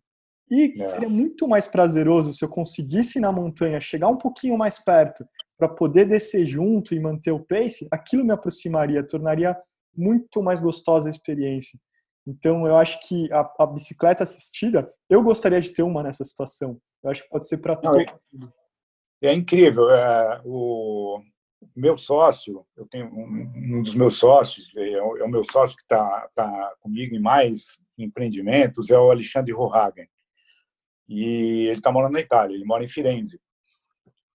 E é. seria muito mais prazeroso se eu conseguisse na montanha chegar um pouquinho mais perto para poder descer junto e manter o pace, aquilo me aproximaria, tornaria muito mais gostosa a experiência. Então, eu acho que a, a bicicleta assistida, eu gostaria de ter uma nessa situação. Eu acho que pode ser para todo mundo. É, é incrível. É, o meu sócio, eu tenho um, um dos meus sócios, é, o, é o meu sócio que está tá comigo em mais empreendimentos, é o Alexandre Rohagen. E ele está morando na Itália, ele mora em Firenze.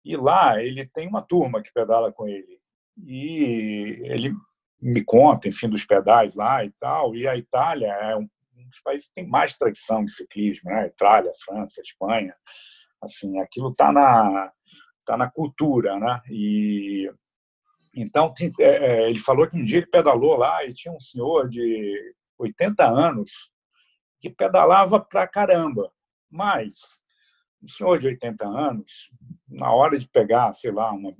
E lá ele tem uma turma que pedala com ele. E ele me conta, enfim, dos pedais lá e tal. E a Itália é um dos países que tem mais tradição de ciclismo, né? Itália, França, Espanha. Assim, aquilo está na tá na cultura, né? E então é, é, ele falou que um dia ele pedalou lá e tinha um senhor de 80 anos que pedalava pra caramba, mas um senhor de 80 anos, na hora de pegar, sei lá, uma,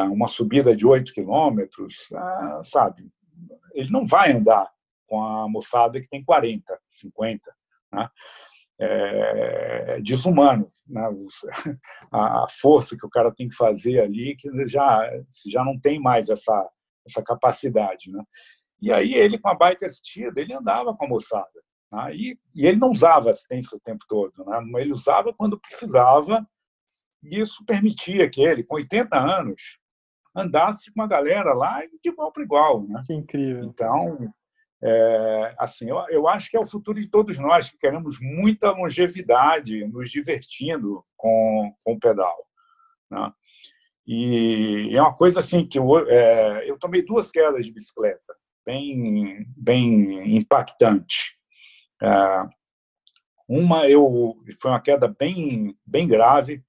uma subida de 8 quilômetros, ah, sabe, ele não vai andar com a moçada que tem 40, 50. Né? É desumano né? (laughs) a força que o cara tem que fazer ali, que já, já não tem mais essa, essa capacidade. Né? E aí ele, com a bike assistida, ele andava com a moçada. Né? E, e ele não usava assistência o tempo todo, né? ele usava quando precisava, e isso permitia que ele, com 80 anos, andasse com uma galera lá de igual para igual. Né? Que incrível. Então, é, assim, eu, eu acho que é o futuro de todos nós que queremos muita longevidade, nos divertindo com, com o pedal. Né? E é uma coisa assim que eu, é, eu tomei duas quedas de bicicleta, bem, bem impactante. É, uma eu foi uma queda bem, bem grave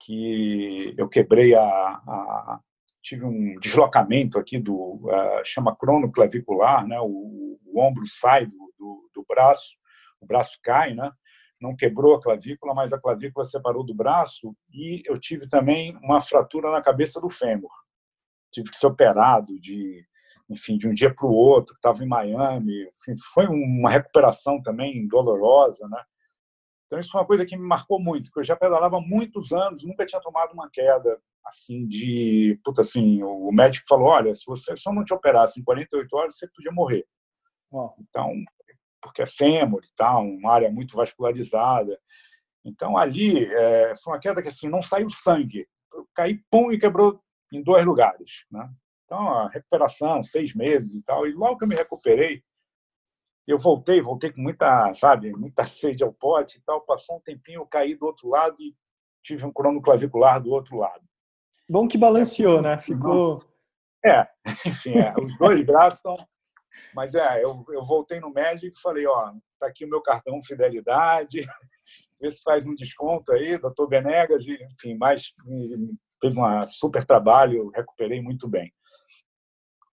que eu quebrei a, a, tive um deslocamento aqui do uh, chama cronoclavicular, né? O, o ombro sai do, do, do, braço, o braço cai, né? Não quebrou a clavícula, mas a clavícula separou do braço e eu tive também uma fratura na cabeça do fêmur. Tive que ser operado de, enfim, de um dia para o outro. Estava em Miami, enfim, foi uma recuperação também dolorosa, né? Então, isso foi uma coisa que me marcou muito, porque eu já pedalava há muitos anos, nunca tinha tomado uma queda assim de. Puta, assim, o médico falou: olha, se você só não te operasse em 48 horas, você podia morrer. Então, porque é fêmur e tal, uma área muito vascularizada. Então, ali, é, foi uma queda que assim, não saiu sangue. Eu caí, pum, e quebrou em dois lugares. Né? Então, a recuperação, seis meses e tal. E logo que eu me recuperei, eu voltei, voltei com muita, sabe, muita (laughs) sede ao pote e tal. Passou um tempinho, eu caí do outro lado e tive um cronoclavicular do outro lado. Bom que balanceou, né? Ficou. É, enfim, é, os dois braços estão. Mas é, eu, eu voltei no médico e falei: ó, tá aqui o meu cartão fidelidade, (laughs) vê se faz um desconto aí, doutor Benegas, enfim, mas fez um super trabalho, recuperei muito bem.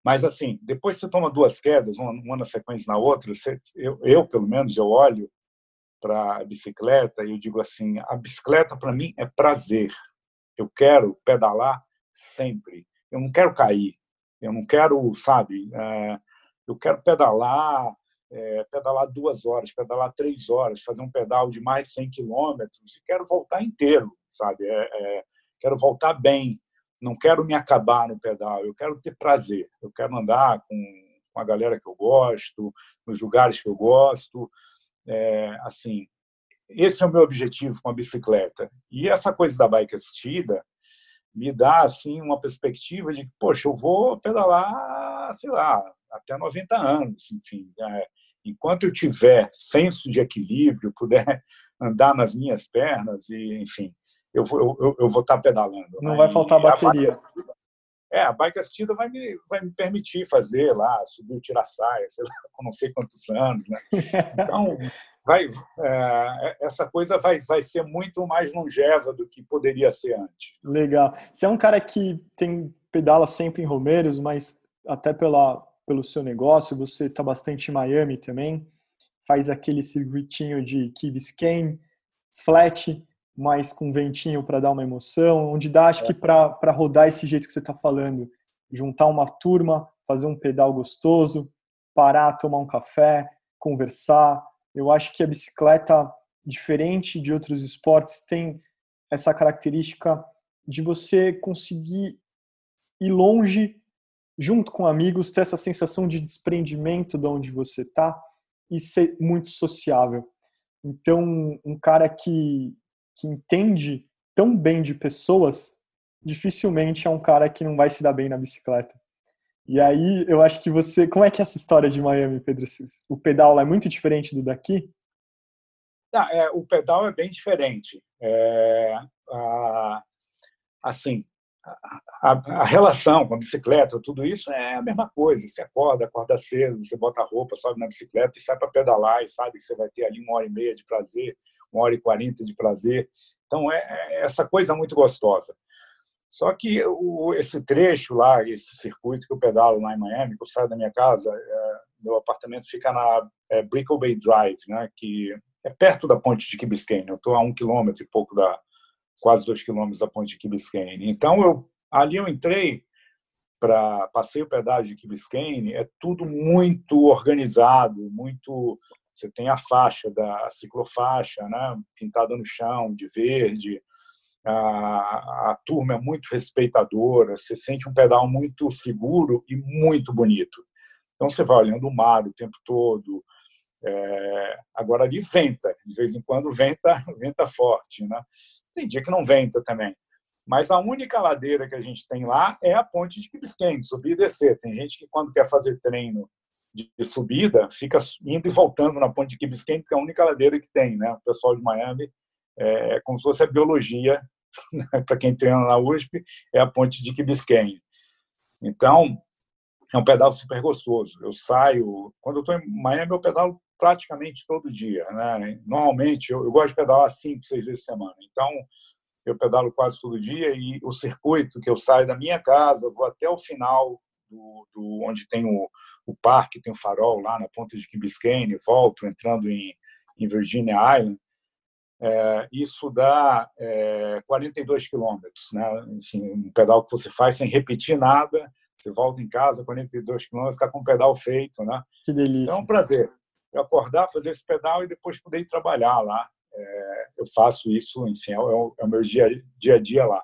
Mas, assim, depois você toma duas quedas, uma, uma na sequência na outra, você, eu, eu, pelo menos, eu olho para a bicicleta e eu digo assim: a bicicleta, para mim, é prazer. Eu quero pedalar sempre. Eu não quero cair. Eu não quero, sabe, é, eu quero pedalar, é, pedalar duas horas, pedalar três horas, fazer um pedal de mais de 100 quilômetros e quero voltar inteiro, sabe? É, é, quero voltar bem não quero me acabar no pedal, eu quero ter prazer, eu quero andar com, com a galera que eu gosto, nos lugares que eu gosto, é, assim, esse é o meu objetivo com a bicicleta. E essa coisa da bike assistida me dá assim uma perspectiva de que, poxa, eu vou pedalar, sei lá, até 90 anos, enfim, é, enquanto eu tiver senso de equilíbrio, puder (laughs) andar nas minhas pernas e, enfim, eu vou, eu, eu vou estar pedalando. Não vai faltar bateria. A é, a bike assistida vai me, vai me permitir fazer lá, subir o tira-saia, sei lá, (laughs) com não sei quantos anos, né? Então, vai, é, essa coisa vai, vai ser muito mais longeva do que poderia ser antes. Legal. Você é um cara que tem pedala sempre em Romeiros, mas até pela, pelo seu negócio, você está bastante em Miami também, faz aquele circuitinho de Key Biscayne, flat, mas com ventinho para dar uma emoção, onde dá, acho que para rodar esse jeito que você está falando, juntar uma turma, fazer um pedal gostoso, parar, tomar um café, conversar. Eu acho que a bicicleta, diferente de outros esportes, tem essa característica de você conseguir ir longe junto com amigos, ter essa sensação de desprendimento de onde você está e ser muito sociável. Então, um cara que que entende tão bem de pessoas, dificilmente é um cara que não vai se dar bem na bicicleta. E aí, eu acho que você. Como é que é essa história de Miami, Pedro? O pedal lá é muito diferente do daqui? Não, é, o pedal é bem diferente. É, a, assim, a, a, relação com a bicicleta, tudo isso é a mesma coisa. Você acorda, acorda cedo, você bota a roupa, sobe na bicicleta e sai para pedalar e sabe que você vai ter ali uma hora e meia de prazer, uma hora e quarenta de prazer. Então, é, é essa coisa muito gostosa. Só que o, esse trecho lá, esse circuito que eu pedalo lá em Miami, que eu saio da minha casa, é, meu apartamento fica na é, Brickell Bay Drive, né, que é perto da ponte de Key Biscayne. Eu estou a um quilômetro e pouco da, quase dois quilômetros da ponte de Key. Então, eu, ali eu entrei para passeio pedágio de Key Biscayne, é tudo muito organizado, muito você tem a faixa da a ciclofaixa, né, pintada no chão de verde. A, a turma é muito respeitadora, você sente um pedal muito seguro e muito bonito. Então você vai olhando o mar o tempo todo. É, agora ali venta, de vez em quando venta, (laughs) venta forte, né? Tem dia que não venta também. Mas a única ladeira que a gente tem lá é a ponte de Kibisken, subir e descer. Tem gente que, quando quer fazer treino de subida, fica indo e voltando na ponte de Kibisken, que é a única ladeira que tem. Né? O pessoal de Miami é como se fosse a biologia, (laughs) né? para quem treina na USP, é a ponte de Kibisken. Então, é um pedal super gostoso. Eu saio, quando eu estou em Miami, eu pedalo praticamente todo dia. Né? Normalmente, eu, eu gosto de pedalar cinco, seis vezes por semana. Então, eu pedalo quase todo dia e o circuito que eu saio da minha casa, vou até o final do, do onde tem o, o parque, tem o farol lá na ponta de Key Biscayne, volto entrando em, em Virginia Island. É, isso dá é, 42 quilômetros, né? Enfim, um pedal que você faz sem repetir nada, você volta em casa, 42 quilômetros, está com o pedal feito, né? Que delícia. Então, é um prazer eu acordar, fazer esse pedal e depois poder ir trabalhar lá. É, eu faço isso, enfim, é o, é o meu dia, dia a dia lá.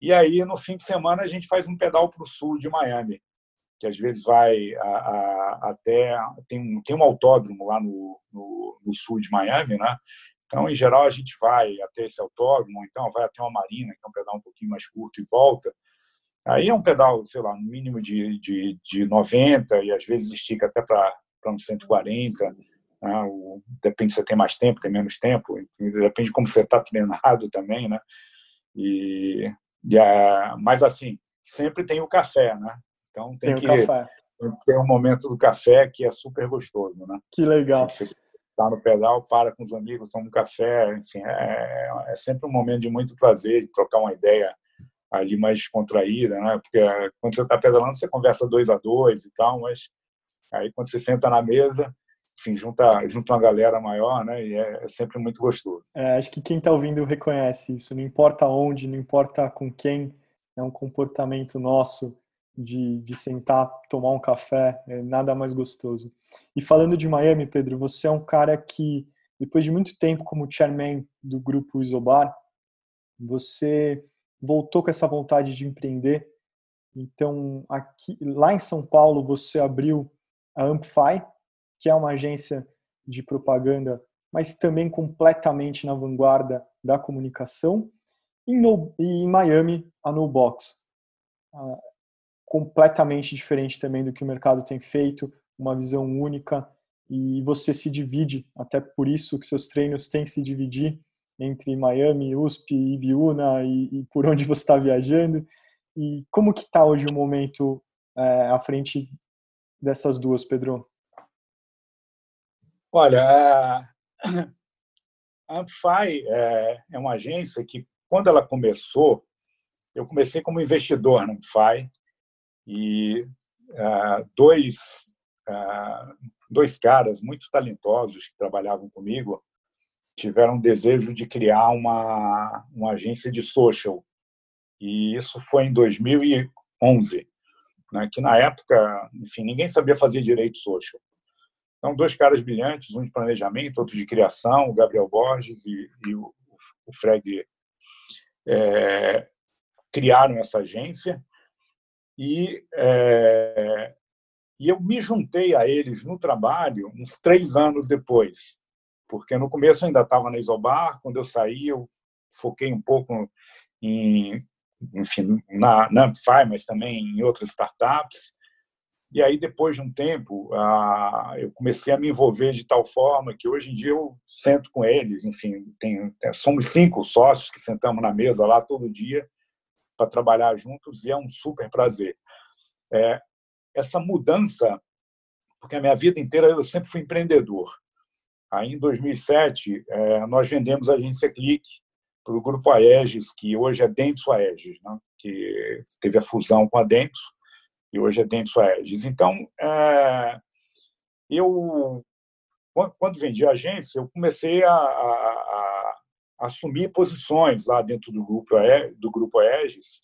E aí, no fim de semana, a gente faz um pedal para o sul de Miami, que às vezes vai a, a, até. Tem um, tem um autódromo lá no, no, no, sul de Miami, né? Então, em geral, a gente vai até esse autódromo, então vai até uma marina, que é um pedal um pouquinho mais curto, e volta. Aí é um pedal, sei lá, no mínimo de, de, de 90 e às vezes estica até para uns 140. Né? O, depende se você tem mais tempo, tem menos tempo, depende de como você está treinado também, né? E, e a, mas assim, sempre tem o café, né? Então tem, tem que ter um momento do café que é super gostoso, né? Que legal. Você está no pedal, para com os amigos, toma um café, enfim, é, é sempre um momento de muito prazer, de trocar uma ideia ali mais descontraída, né? Porque quando você está pedalando, você conversa dois a dois e tal, mas Aí quando você senta na mesa, enfim, junta, junta uma galera maior, né? E é, é sempre muito gostoso. É, acho que quem está ouvindo reconhece isso. Não importa onde, não importa com quem, é um comportamento nosso de, de sentar, tomar um café, é nada mais gostoso. E falando de Miami, Pedro, você é um cara que, depois de muito tempo como chairman do grupo Isobar, você voltou com essa vontade de empreender. Então, aqui, lá em São Paulo, você abriu a Amplify, que é uma agência de propaganda, mas também completamente na vanguarda da comunicação, e, no, e em Miami, a No Box, uh, completamente diferente também do que o mercado tem feito, uma visão única e você se divide, até por isso que seus treinos têm que se dividir entre Miami, USP, Ibiúna e, e por onde você está viajando. E como que está hoje o momento é, à frente dessas duas, Pedro? Olha, a Amplify é, é uma agência que, quando ela começou, eu comecei como investidor na Amplify e dois, dois caras muito talentosos que trabalhavam comigo tiveram o desejo de criar uma, uma agência de social. E isso foi em 2011, né, que na época, enfim, ninguém sabia fazer direito social. Então, dois caras brilhantes, um de planejamento, outro de criação, o Gabriel Borges e, e o, o Fred, é, criaram essa agência. E, é, e eu me juntei a eles no trabalho uns três anos depois, porque no começo eu ainda estava na Isobar, quando eu saí eu foquei um pouco em, enfim, na, na Amplify, mas também em outras startups. E aí, depois de um tempo, eu comecei a me envolver de tal forma que hoje em dia eu sento com eles. Enfim, tem, somos cinco sócios que sentamos na mesa lá todo dia para trabalhar juntos e é um super prazer. É, essa mudança, porque a minha vida inteira eu sempre fui empreendedor. Aí, em 2007, é, nós vendemos a agência Clique para o grupo Aegis, que hoje é Denso Aegis, né? que teve a fusão com a Denso e hoje é Denso Aegis. Então, é, eu, quando vendi a agência, eu comecei a, a, a assumir posições lá dentro do grupo, do grupo Aegis,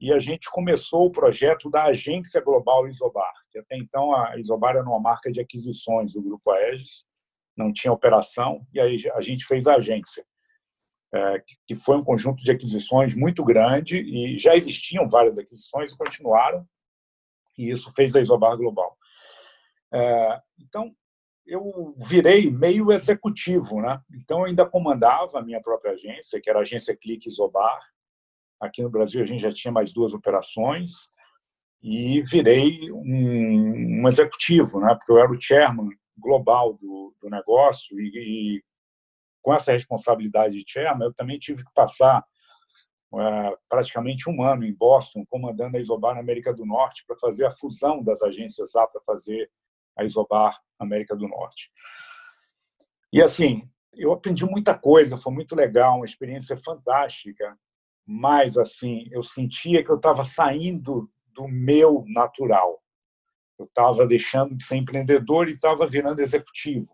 e a gente começou o projeto da Agência Global Isobar, que até então a Isobar era uma marca de aquisições do grupo Aegis, não tinha operação, e aí a gente fez a agência, que foi um conjunto de aquisições muito grande, e já existiam várias aquisições e continuaram, e isso fez a Isobar Global. É, então, eu virei meio executivo, né? Então, eu ainda comandava a minha própria agência, que era a agência Clique Isobar. Aqui no Brasil, a gente já tinha mais duas operações e virei um, um executivo, né? Porque eu era o chairman global do, do negócio e, e com essa responsabilidade de chairman, eu também tive que passar é, praticamente um ano em Boston, comandando a Isobar na América do Norte, para fazer a fusão das agências A para fazer a Isobar América do Norte. E assim, eu aprendi muita coisa, foi muito legal, uma experiência fantástica, mas assim, eu sentia que eu estava saindo do meu natural. Eu estava deixando de ser empreendedor e estava virando executivo.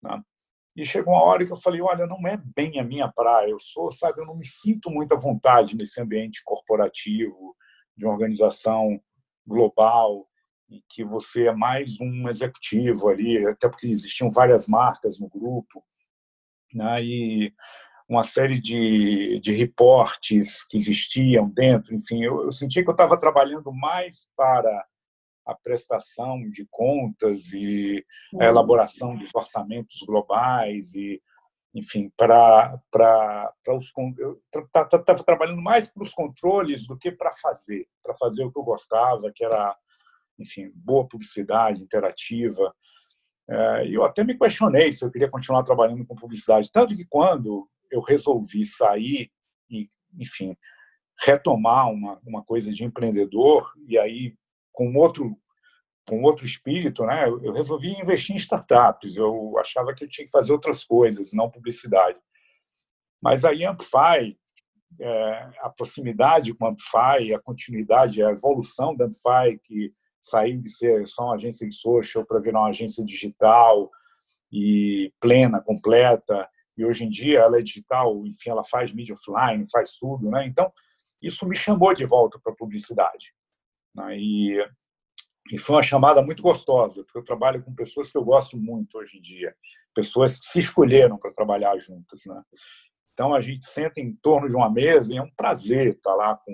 Né? E chegou uma hora que eu falei, olha, não é bem a minha praia. Eu sou, sabe, eu não me sinto muito à vontade nesse ambiente corporativo, de uma organização global, em que você é mais um executivo ali, até porque existiam várias marcas no grupo, né? e uma série de, de reportes que existiam dentro, enfim, eu, eu sentia que eu estava trabalhando mais para a prestação de contas e a uhum. elaboração dos orçamentos globais e enfim para para os eu estava trabalhando mais para os controles do que para fazer para fazer o que eu gostava que era enfim boa publicidade interativa é, e eu até me questionei se eu queria continuar trabalhando com publicidade tanto que quando eu resolvi sair e enfim retomar uma uma coisa de empreendedor e aí com outro com outro espírito, né? Eu resolvi investir em startups. Eu achava que eu tinha que fazer outras coisas, não publicidade. Mas aí Amplify, é, a proximidade com a Amplify, a continuidade, a evolução da Amplify, que saiu de ser só uma agência de social para virar uma agência digital e plena, completa, e hoje em dia ela é digital, enfim, ela faz mídia offline, faz tudo, né? Então, isso me chamou de volta para a publicidade. Né? E, e foi uma chamada muito gostosa, porque eu trabalho com pessoas que eu gosto muito hoje em dia, pessoas que se escolheram para trabalhar juntas. Né? Então, a gente senta em torno de uma mesa e é um prazer estar lá com,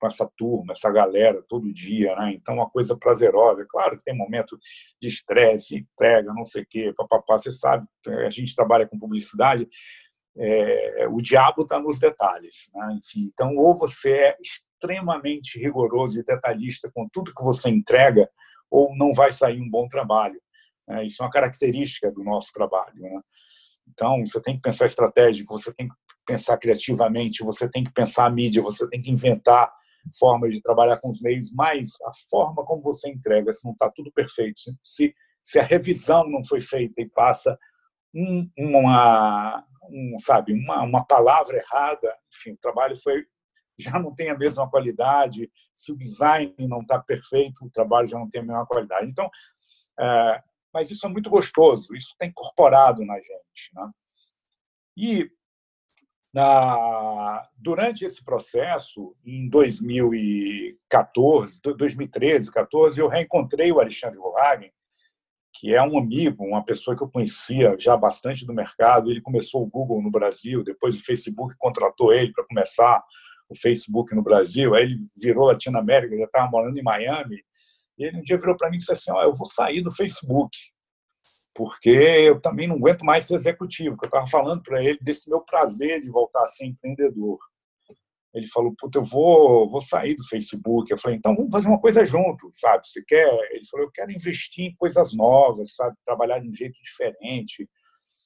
com essa turma, essa galera, todo dia. Né? Então, uma coisa prazerosa. Claro que tem momento de estresse, entrega, não sei o quê, papapá, você sabe, a gente trabalha com publicidade, é, o diabo está nos detalhes. Né? Enfim, então, ou você é extremamente rigoroso e detalhista com tudo que você entrega, ou não vai sair um bom trabalho. Né? Isso é uma característica do nosso trabalho. Né? Então, você tem que pensar estratégico, você tem que pensar criativamente, você tem que pensar a mídia, você tem que inventar formas de trabalhar com os meios, mas a forma como você entrega, se não está tudo perfeito, se, se a revisão não foi feita e passa um, uma, um, sabe, uma, uma palavra errada, enfim, o trabalho foi já não tem a mesma qualidade, se o design não está perfeito, o trabalho já não tem a mesma qualidade. Então, é, mas isso é muito gostoso, isso está incorporado na gente. Né? E na, durante esse processo, em 2014, 2013, 14, eu reencontrei o Alexandre Rohagen, que é um amigo, uma pessoa que eu conhecia já bastante do mercado. Ele começou o Google no Brasil, depois o Facebook contratou ele para começar o Facebook no Brasil. Aí ele virou Latinoamérica, já estava morando em Miami. E ele um dia virou para mim e disse assim: oh, Eu vou sair do Facebook porque eu também não aguento mais ser executivo. Eu estava falando para ele desse meu prazer de voltar a ser empreendedor. Ele falou, puta, eu vou, vou sair do Facebook. Eu falei, então vamos fazer uma coisa junto, sabe? Você quer? Ele falou, eu quero investir em coisas novas, sabe? Trabalhar de um jeito diferente.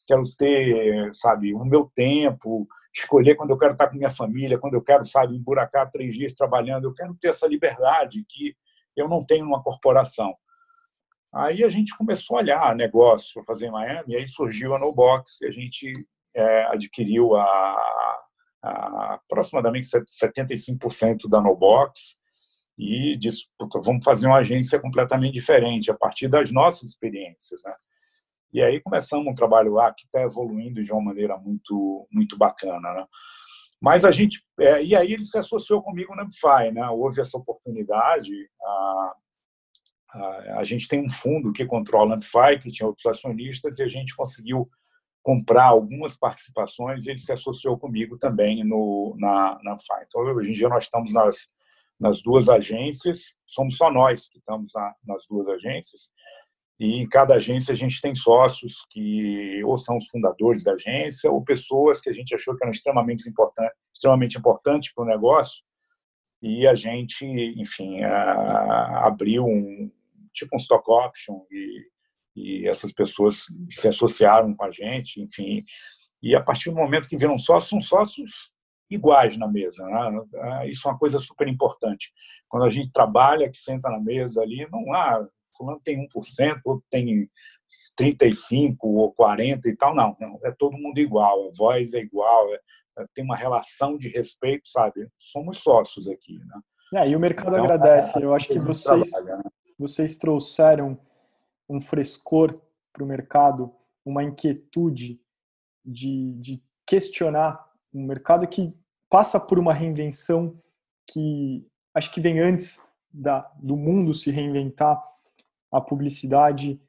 Quero ter, sabe, o meu tempo, escolher quando eu quero estar com minha família, quando eu quero, sabe, emburacar três dias trabalhando. Eu quero ter essa liberdade que eu não tenho numa corporação. Aí a gente começou a olhar negócios para fazer em Miami, aí surgiu a NoBox, e a gente é, adquiriu a, a, aproximadamente 75% da NoBox e disse, vamos fazer uma agência completamente diferente, a partir das nossas experiências. Né? E aí começamos um trabalho lá que está evoluindo de uma maneira muito, muito bacana. Né? Mas a gente, é, e aí ele se associou comigo na Amplify, né? Houve essa oportunidade, a, a, gente tem um fundo que controla a Amplify, que tinha outros acionistas, e a gente conseguiu comprar algumas participações e ele se associou comigo também no, na, na Amplify. Então, hoje em dia, nós estamos nas, nas duas agências, somos só nós que estamos na, nas duas agências, e em cada agência a gente tem sócios que ou são os fundadores da agência ou pessoas que a gente achou que eram extremamente importantes extremamente importantes para o negócio e a gente, enfim, abriu um, tipo um stock option e, e essas pessoas se associaram com a gente, enfim. E a partir do momento que viram sócios, são sócios iguais na mesa. Né? Isso é uma coisa super importante. Quando a gente trabalha, que senta na mesa ali, não há, fulano tem 1%, outro tem 35 ou 40 e tal, não, não, é todo mundo igual, a voz é igual, é, é, tem uma relação de respeito, sabe? Somos sócios aqui, né? É, e o mercado então, agradece. Eu acho que vocês, trabalha, né? vocês trouxeram um frescor para o mercado, uma inquietude de, de questionar um mercado que passa por uma reinvenção que acho que vem antes da, do mundo se reinventar. A publicidade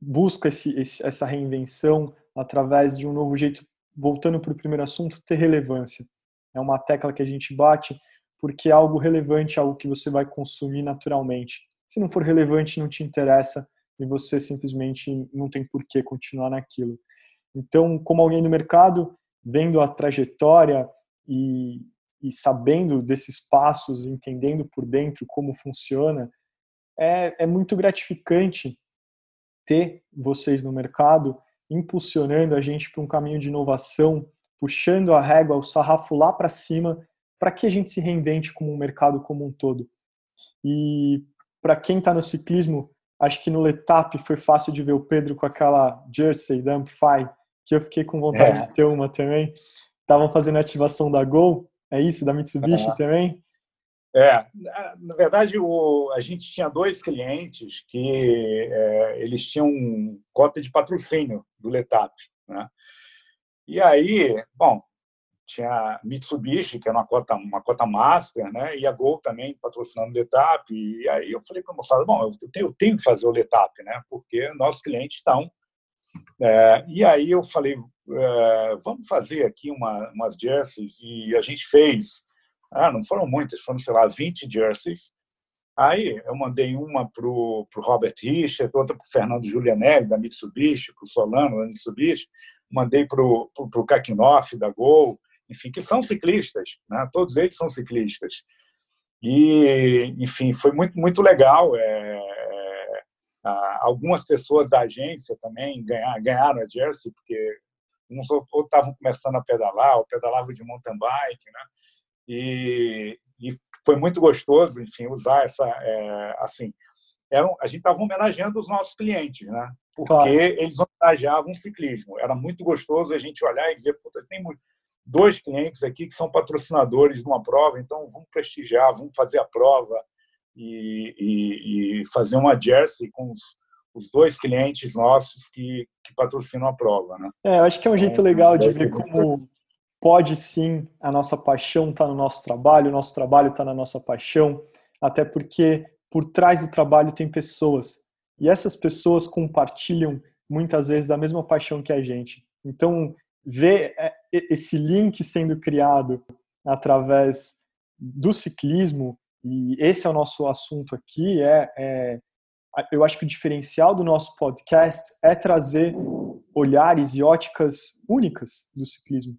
busca esse, esse, essa reinvenção através de um novo jeito, voltando para o primeiro assunto, ter relevância. É uma tecla que a gente bate porque é algo relevante, algo que você vai consumir naturalmente. Se não for relevante, não te interessa e você simplesmente não tem por que continuar naquilo. Então, como alguém do mercado, vendo a trajetória e, e sabendo desses passos, entendendo por dentro como funciona, é, é muito gratificante ter vocês no mercado impulsionando a gente para um caminho de inovação, puxando a régua, o sarrafo lá para cima, para que a gente se reinvente como um mercado como um todo. E para quem está no ciclismo, acho que no Letap foi fácil de ver o Pedro com aquela jersey da Amplify, que eu fiquei com vontade é. de ter uma também. Estavam fazendo a ativação da Gol, é isso? Da Mitsubishi também? É, na verdade, o, a gente tinha dois clientes que é, eles tinham cota de patrocínio do Letap. Né? E aí, bom, tinha Mitsubishi, que era uma cota, uma cota master, né? e a Gol também patrocinando o Letap. E aí eu falei para a moçada, bom, eu tenho, eu tenho que fazer o Letap, né? porque nossos clientes estão. É, e aí eu falei, é, vamos fazer aqui uma, umas jerseys, e a gente fez, ah, não foram muitas, foram, sei lá, 20 jerseys. Aí eu mandei uma para o Robert Richard, outra para o Fernando Giulianelli, da Mitsubishi, para o Solano, da Mitsubishi, mandei para o Kakinoff, da Gol, enfim, que são ciclistas, né? todos eles são ciclistas. E, enfim, foi muito, muito legal. É, algumas pessoas da agência também ganharam a jersey, porque uns ou estavam começando a pedalar, ou pedalavam de mountain bike, né? E, e foi muito gostoso, enfim, usar essa, é, assim, eram, a gente estava homenageando os nossos clientes, né? Porque claro. eles homenageavam o ciclismo. Era muito gostoso a gente olhar e dizer, puta, tem dois clientes aqui que são patrocinadores de uma prova, então vamos prestigiar, vamos fazer a prova e, e, e fazer uma jersey com os, os dois clientes nossos que, que, patrocinam a prova, né? É, eu acho que é um jeito então, legal de ver como pode sim a nossa paixão está no nosso trabalho, o nosso trabalho está na nossa paixão, até porque por trás do trabalho tem pessoas e essas pessoas compartilham muitas vezes da mesma paixão que a gente. Então, ver é, esse link sendo criado através do ciclismo, e esse é o nosso assunto aqui, é, é eu acho que o diferencial do nosso podcast é trazer olhares e óticas únicas do ciclismo.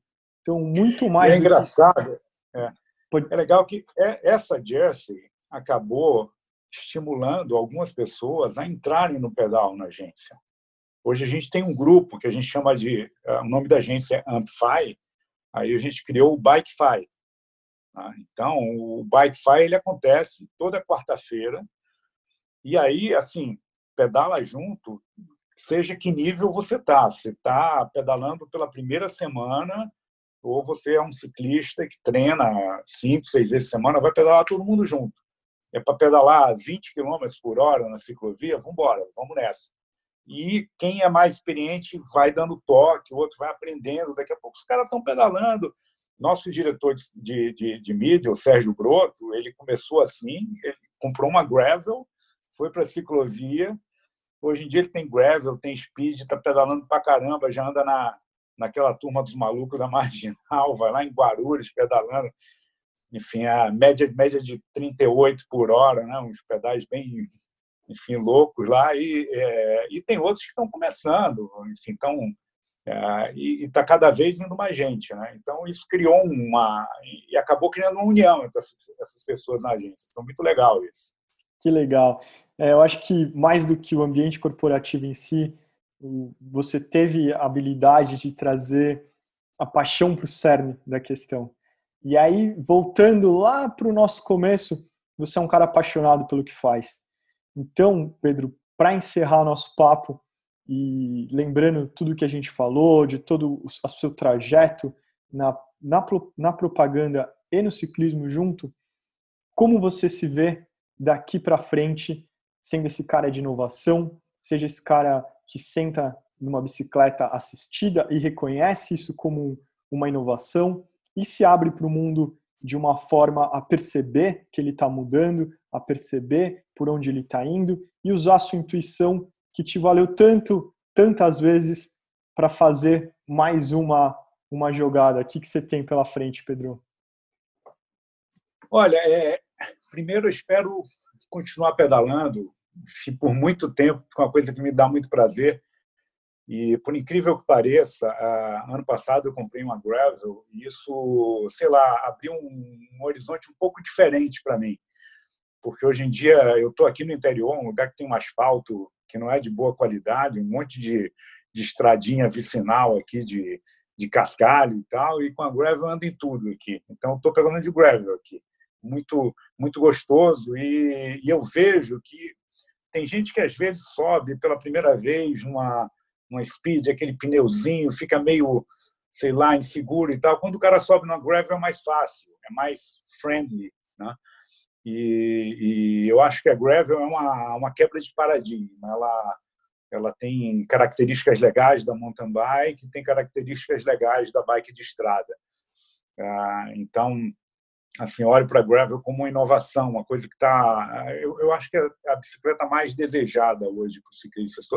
Então, muito mais. E é engraçado. Que... É. é legal que é, essa jersey acabou estimulando algumas pessoas a entrarem no pedal na agência. Hoje a gente tem um grupo que a gente chama de, é, o nome da agência é Ampfy, aí a gente criou o Bikefy. Tá? Então, o Bikefy ele acontece toda quarta-feira, e aí, assim, pedala junto, seja que nível você está. Você está pedalando pela primeira semana, ou você é um ciclista que treina cinco, seis vezes por semana, vai pedalar todo mundo junto é para pedalar 20 km por hora na ciclovia, vamos embora, vamos nessa. E quem é mais experiente vai dando toque, o outro vai aprendendo. Daqui a pouco os caras estão pedalando. Nosso diretor de, de, de, mídia, o Sérgio Broto, ele começou assim: ele comprou uma gravel, foi para a ciclovia. Hoje em dia ele tem gravel, tem speed, está pedalando para caramba, já anda na, naquela turma dos malucos da Marginal, vai lá em Guarulhos pedalando enfim, a média, média de 38 por hora, né? uns pedais bem, enfim, loucos lá, e, é, e tem outros que estão começando, enfim, estão, é, e está cada vez indo mais gente. Né? Então, isso criou uma, e acabou criando uma união entre essas pessoas na agência. Foi muito legal isso. Que legal. É, eu acho que mais do que o ambiente corporativo em si, você teve a habilidade de trazer a paixão para o cerne da questão. E aí, voltando lá para o nosso começo, você é um cara apaixonado pelo que faz. Então, Pedro, para encerrar nosso papo e lembrando tudo que a gente falou, de todo o seu trajeto na, na, na propaganda e no ciclismo junto, como você se vê daqui para frente sendo esse cara de inovação, seja esse cara que senta numa bicicleta assistida e reconhece isso como uma inovação, e se abre para o mundo de uma forma a perceber que ele está mudando, a perceber por onde ele está indo e usar sua intuição que te valeu tanto, tantas vezes para fazer mais uma uma jogada. O que, que você tem pela frente, Pedro? Olha, é, primeiro eu espero continuar pedalando por muito tempo, com uma coisa que me dá muito prazer, e, por incrível que pareça, ano passado eu comprei uma gravel e isso, sei lá, abriu um, horizonte um pouco diferente para mim. Porque hoje em dia eu estou aqui no interior, um lugar que tem um asfalto que não é de boa qualidade, um monte de, de estradinha vicinal aqui de, de cascalho e tal, e com a gravel ando em tudo aqui. Então, estou pegando de gravel aqui. Muito, muito gostoso. E, e eu vejo que tem gente que às vezes sobe pela primeira vez numa uma speed, aquele pneuzinho, fica meio, sei lá, inseguro e tal. Quando o cara sobe numa gravel é mais fácil, é mais friendly, né? E, e eu acho que a gravel é uma, uma quebra de paradigma. Ela, ela tem características legais da mountain bike, tem características legais da bike de estrada. Ah, então, assim, olho para a gravel como uma inovação, uma coisa que está. Eu, eu, acho que é a bicicleta mais desejada hoje para os ciclistas.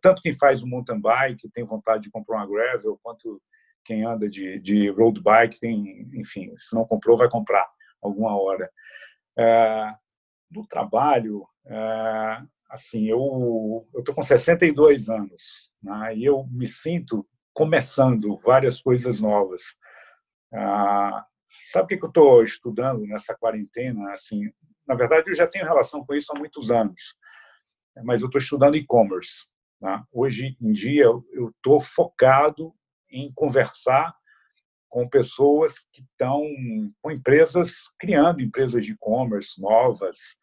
Tanto quem faz o mountain bike tem vontade de comprar uma gravel, quanto quem anda de, de road bike tem, enfim, se não comprou, vai comprar alguma hora. É, no trabalho, é, assim, eu estou com 62 anos né, e eu me sinto começando várias coisas novas. Ah, Sabe o que eu estou estudando nessa quarentena? Assim, na verdade, eu já tenho relação com isso há muitos anos. mas eu estou estudando e-commerce. Né? Hoje em dia, eu estou focado em conversar com pessoas que estão com empresas, criando empresas de e-commerce novas,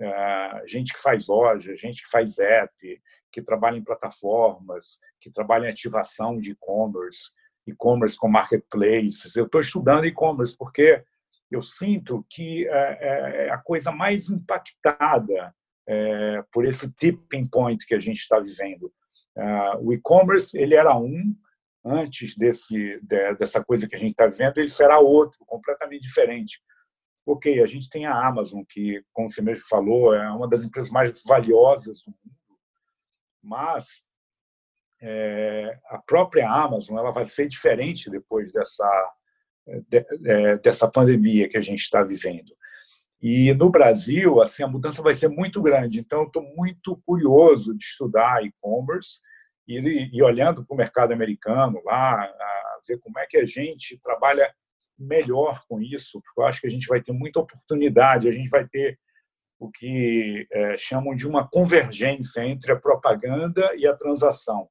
é, gente que faz loja, gente que faz app, que trabalha em plataformas, que trabalha em ativação de e-commerce, e-commerce com marketplaces. Eu estou estudando e-commerce porque eu sinto que é, é a coisa mais impactada é, por esse tipping point que a gente está vivendo. É, o e-commerce ele era um antes desse dessa coisa que a gente está vivendo, ele será outro, completamente diferente. Ok, a gente tem a Amazon, que, como você mesmo falou, é uma das empresas mais valiosas do mundo, mas é, a própria Amazon ela vai ser diferente depois dessa de, é, dessa pandemia que a gente está vivendo. E no Brasil, assim, a mudança vai ser muito grande. Então, estou muito curioso de estudar e-commerce e, e, olhando para o mercado americano lá, a ver como é que a gente trabalha melhor com isso, porque eu acho que a gente vai ter muita oportunidade, a gente vai ter o que é, chamam de uma convergência entre a propaganda e a transação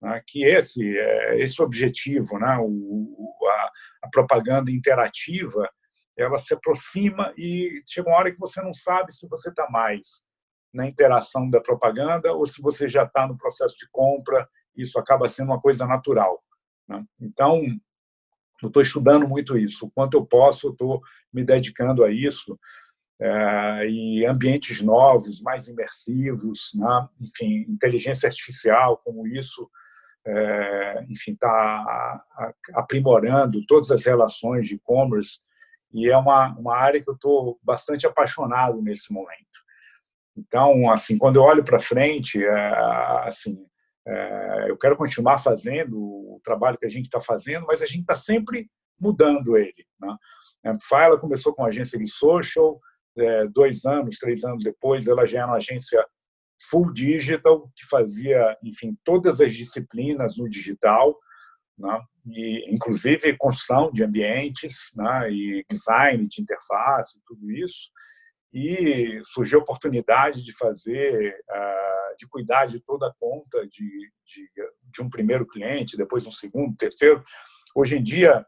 né, que esse é esse objetivo, né, o, a, a, propaganda interativa, ela se aproxima e chega uma hora que você não sabe se você está mais na interação da propaganda ou se você já está no processo de compra. Isso acaba sendo uma coisa natural. Né? Então, eu estou estudando muito isso. O quanto eu posso, eu estou me dedicando a isso. É, e ambientes novos, mais imersivos, né? enfim, inteligência artificial, como isso é, enfim, está aprimorando todas as relações de e-commerce e é uma, uma área que eu estou bastante apaixonado nesse momento. Então, assim, quando eu olho para frente, é, assim, é, eu quero continuar fazendo o trabalho que a gente está fazendo, mas a gente está sempre mudando ele. Né? Amplify começou com a agência de social, é, dois anos, três anos depois, ela já é uma agência full digital, que fazia, enfim, todas as disciplinas no digital, né? e inclusive construção de ambientes, né? e design de interface, tudo isso. E surgiu a oportunidade de fazer, uh, de cuidar de toda a conta de, de, de um primeiro cliente, depois um segundo, terceiro. Hoje em dia,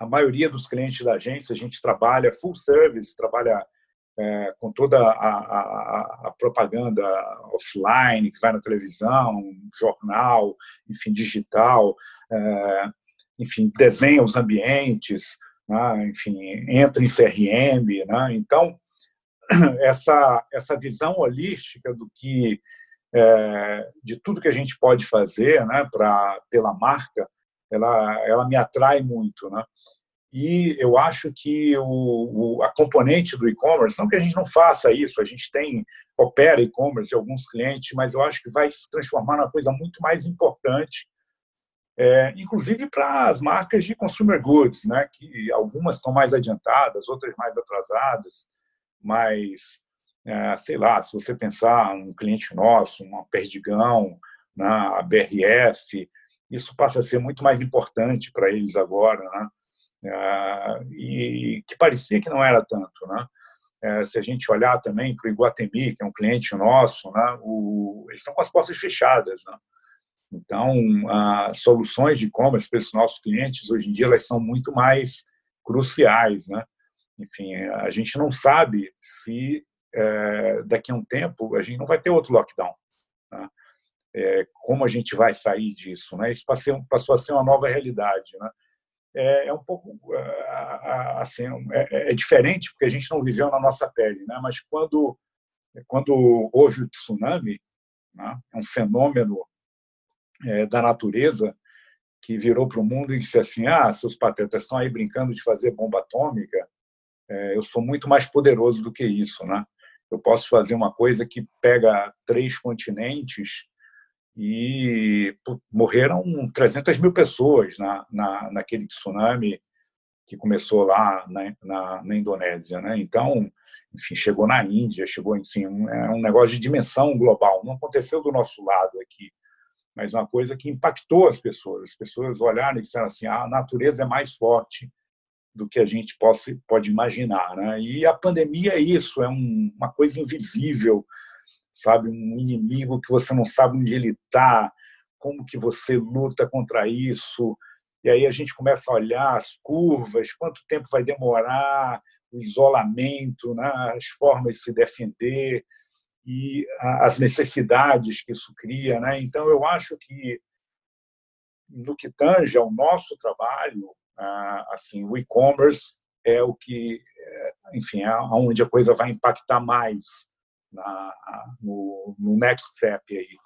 a maioria dos clientes da agência, a gente trabalha full service, trabalha é, com toda a, a, a, propaganda offline que vai na televisão, jornal, enfim, digital, é, enfim, desenha os ambientes, né, enfim, entra em CRM, né, então (clears throat) essa essa visão holística do que é, de tudo que a gente pode fazer, né, para pela marca, ela ela me atrai muito, né? E eu acho que o, o a componente do e-commerce, não que a gente não faça isso, a gente tem opera e-commerce de alguns clientes, mas eu acho que vai se transformar numa coisa muito mais importante, é, inclusive para as marcas de consumer goods, né, que algumas estão mais adiantadas, outras mais atrasadas, mas é, sei lá, se você pensar um cliente nosso, uma Perdigão, né, a BRF, isso passa a ser muito mais importante para eles agora, né? Ah, e que parecia que não era tanto, né? É, se a gente olhar também para o Iguatemi, que é um cliente nosso, né, o, eles estão com as portas fechadas. Né? Então, as soluções de e-commerce para esses nossos clientes, hoje em dia, elas são muito mais cruciais. Né? Enfim, a gente não sabe se é, daqui a um tempo a gente não vai ter outro lockdown. Né? É, como a gente vai sair disso? Né? Isso passou, passou a ser uma nova realidade. Né? É, é um pouco assim é, é, diferente porque a gente não viveu na nossa pele, né? Mas quando quando houve o tsunami, né? é um fenômeno é, da natureza que virou para o mundo e disse assim: ah, seus patetas estão aí brincando de fazer bomba atômica. É, eu sou muito mais poderoso do que isso, né? Eu posso fazer uma coisa que pega três continentes e morreram 300 mil pessoas na, na, naquele tsunami que começou lá na, na, na, Indonésia, né? Então, enfim, chegou na Índia, chegou, enfim, um, é um negócio de dimensão global. Não aconteceu do nosso lado aqui, mas uma coisa que impactou as pessoas. As pessoas olharam e disseram assim: ah, a natureza é mais forte do que a gente possa, pode imaginar, né? E a pandemia é isso, é um, uma coisa invisível sabe, um inimigo que você não sabe onde ele está, como que você luta contra isso. E aí a gente começa a olhar as curvas, quanto tempo vai demorar, o isolamento, né, as formas de se defender e as necessidades que isso cria. Né? Então, eu acho que, no que tange ao nosso trabalho, assim, o e-commerce é o que, é, enfim, é onde a coisa vai impactar mais na, no, no next step aí.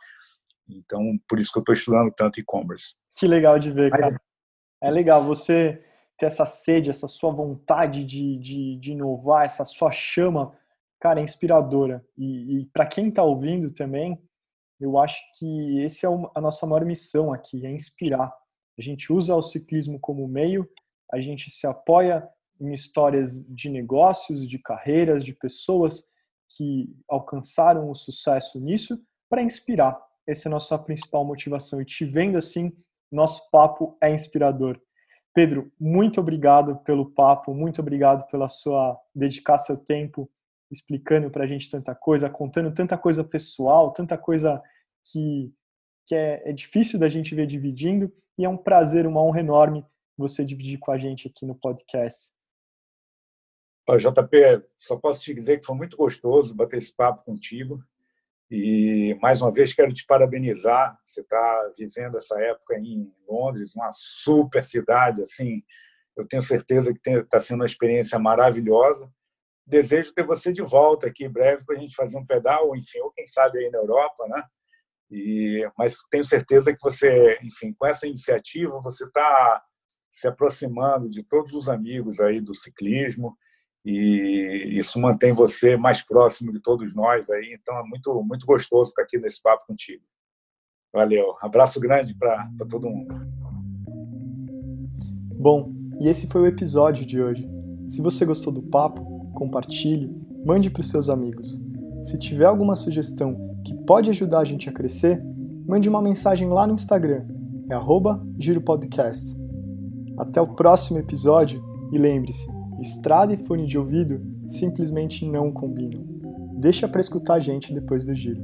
Então, por isso que eu estou estudando tanto e-commerce. Que legal de ver, cara. É legal você ter essa sede, essa sua vontade de, de, de inovar, essa sua chama, cara, é inspiradora. E, e para quem está ouvindo também, eu acho que esse é a nossa maior missão aqui, é inspirar. A gente usa o ciclismo como meio, a gente se apoia em histórias de negócios, de carreiras, de pessoas que alcançaram o sucesso nisso para inspirar. Essa é a nossa principal motivação. E te vendo assim, nosso papo é inspirador. Pedro, muito obrigado pelo papo, muito obrigado pela sua dedicar seu tempo explicando para a gente tanta coisa, contando tanta coisa pessoal, tanta coisa que, que é, é difícil da gente ver dividindo. E é um prazer, uma honra enorme você dividir com a gente aqui no podcast. JP, só posso te dizer que foi muito gostoso bater esse papo contigo. E, mais uma vez, quero te parabenizar. Você está vivendo essa época em Londres, uma super cidade. assim. Eu tenho certeza que está sendo uma experiência maravilhosa. Desejo ter você de volta aqui breve para a gente fazer um pedal, enfim, ou quem sabe aí na Europa, né? E, mas tenho certeza que você, enfim, com essa iniciativa, você está se aproximando de todos os amigos aí do ciclismo e isso mantém você mais próximo de todos nós aí. Então é muito muito gostoso estar aqui nesse papo contigo. Valeu, abraço grande para todo mundo. Bom, e esse foi o episódio de hoje. Se você gostou do papo, compartilhe, mande para os seus amigos. Se tiver alguma sugestão que pode ajudar a gente a crescer, mande uma mensagem lá no Instagram, é @giropodcast. Até o próximo episódio e lembre-se, estrada e fone de ouvido simplesmente não combinam. Deixa para escutar a gente depois do giro.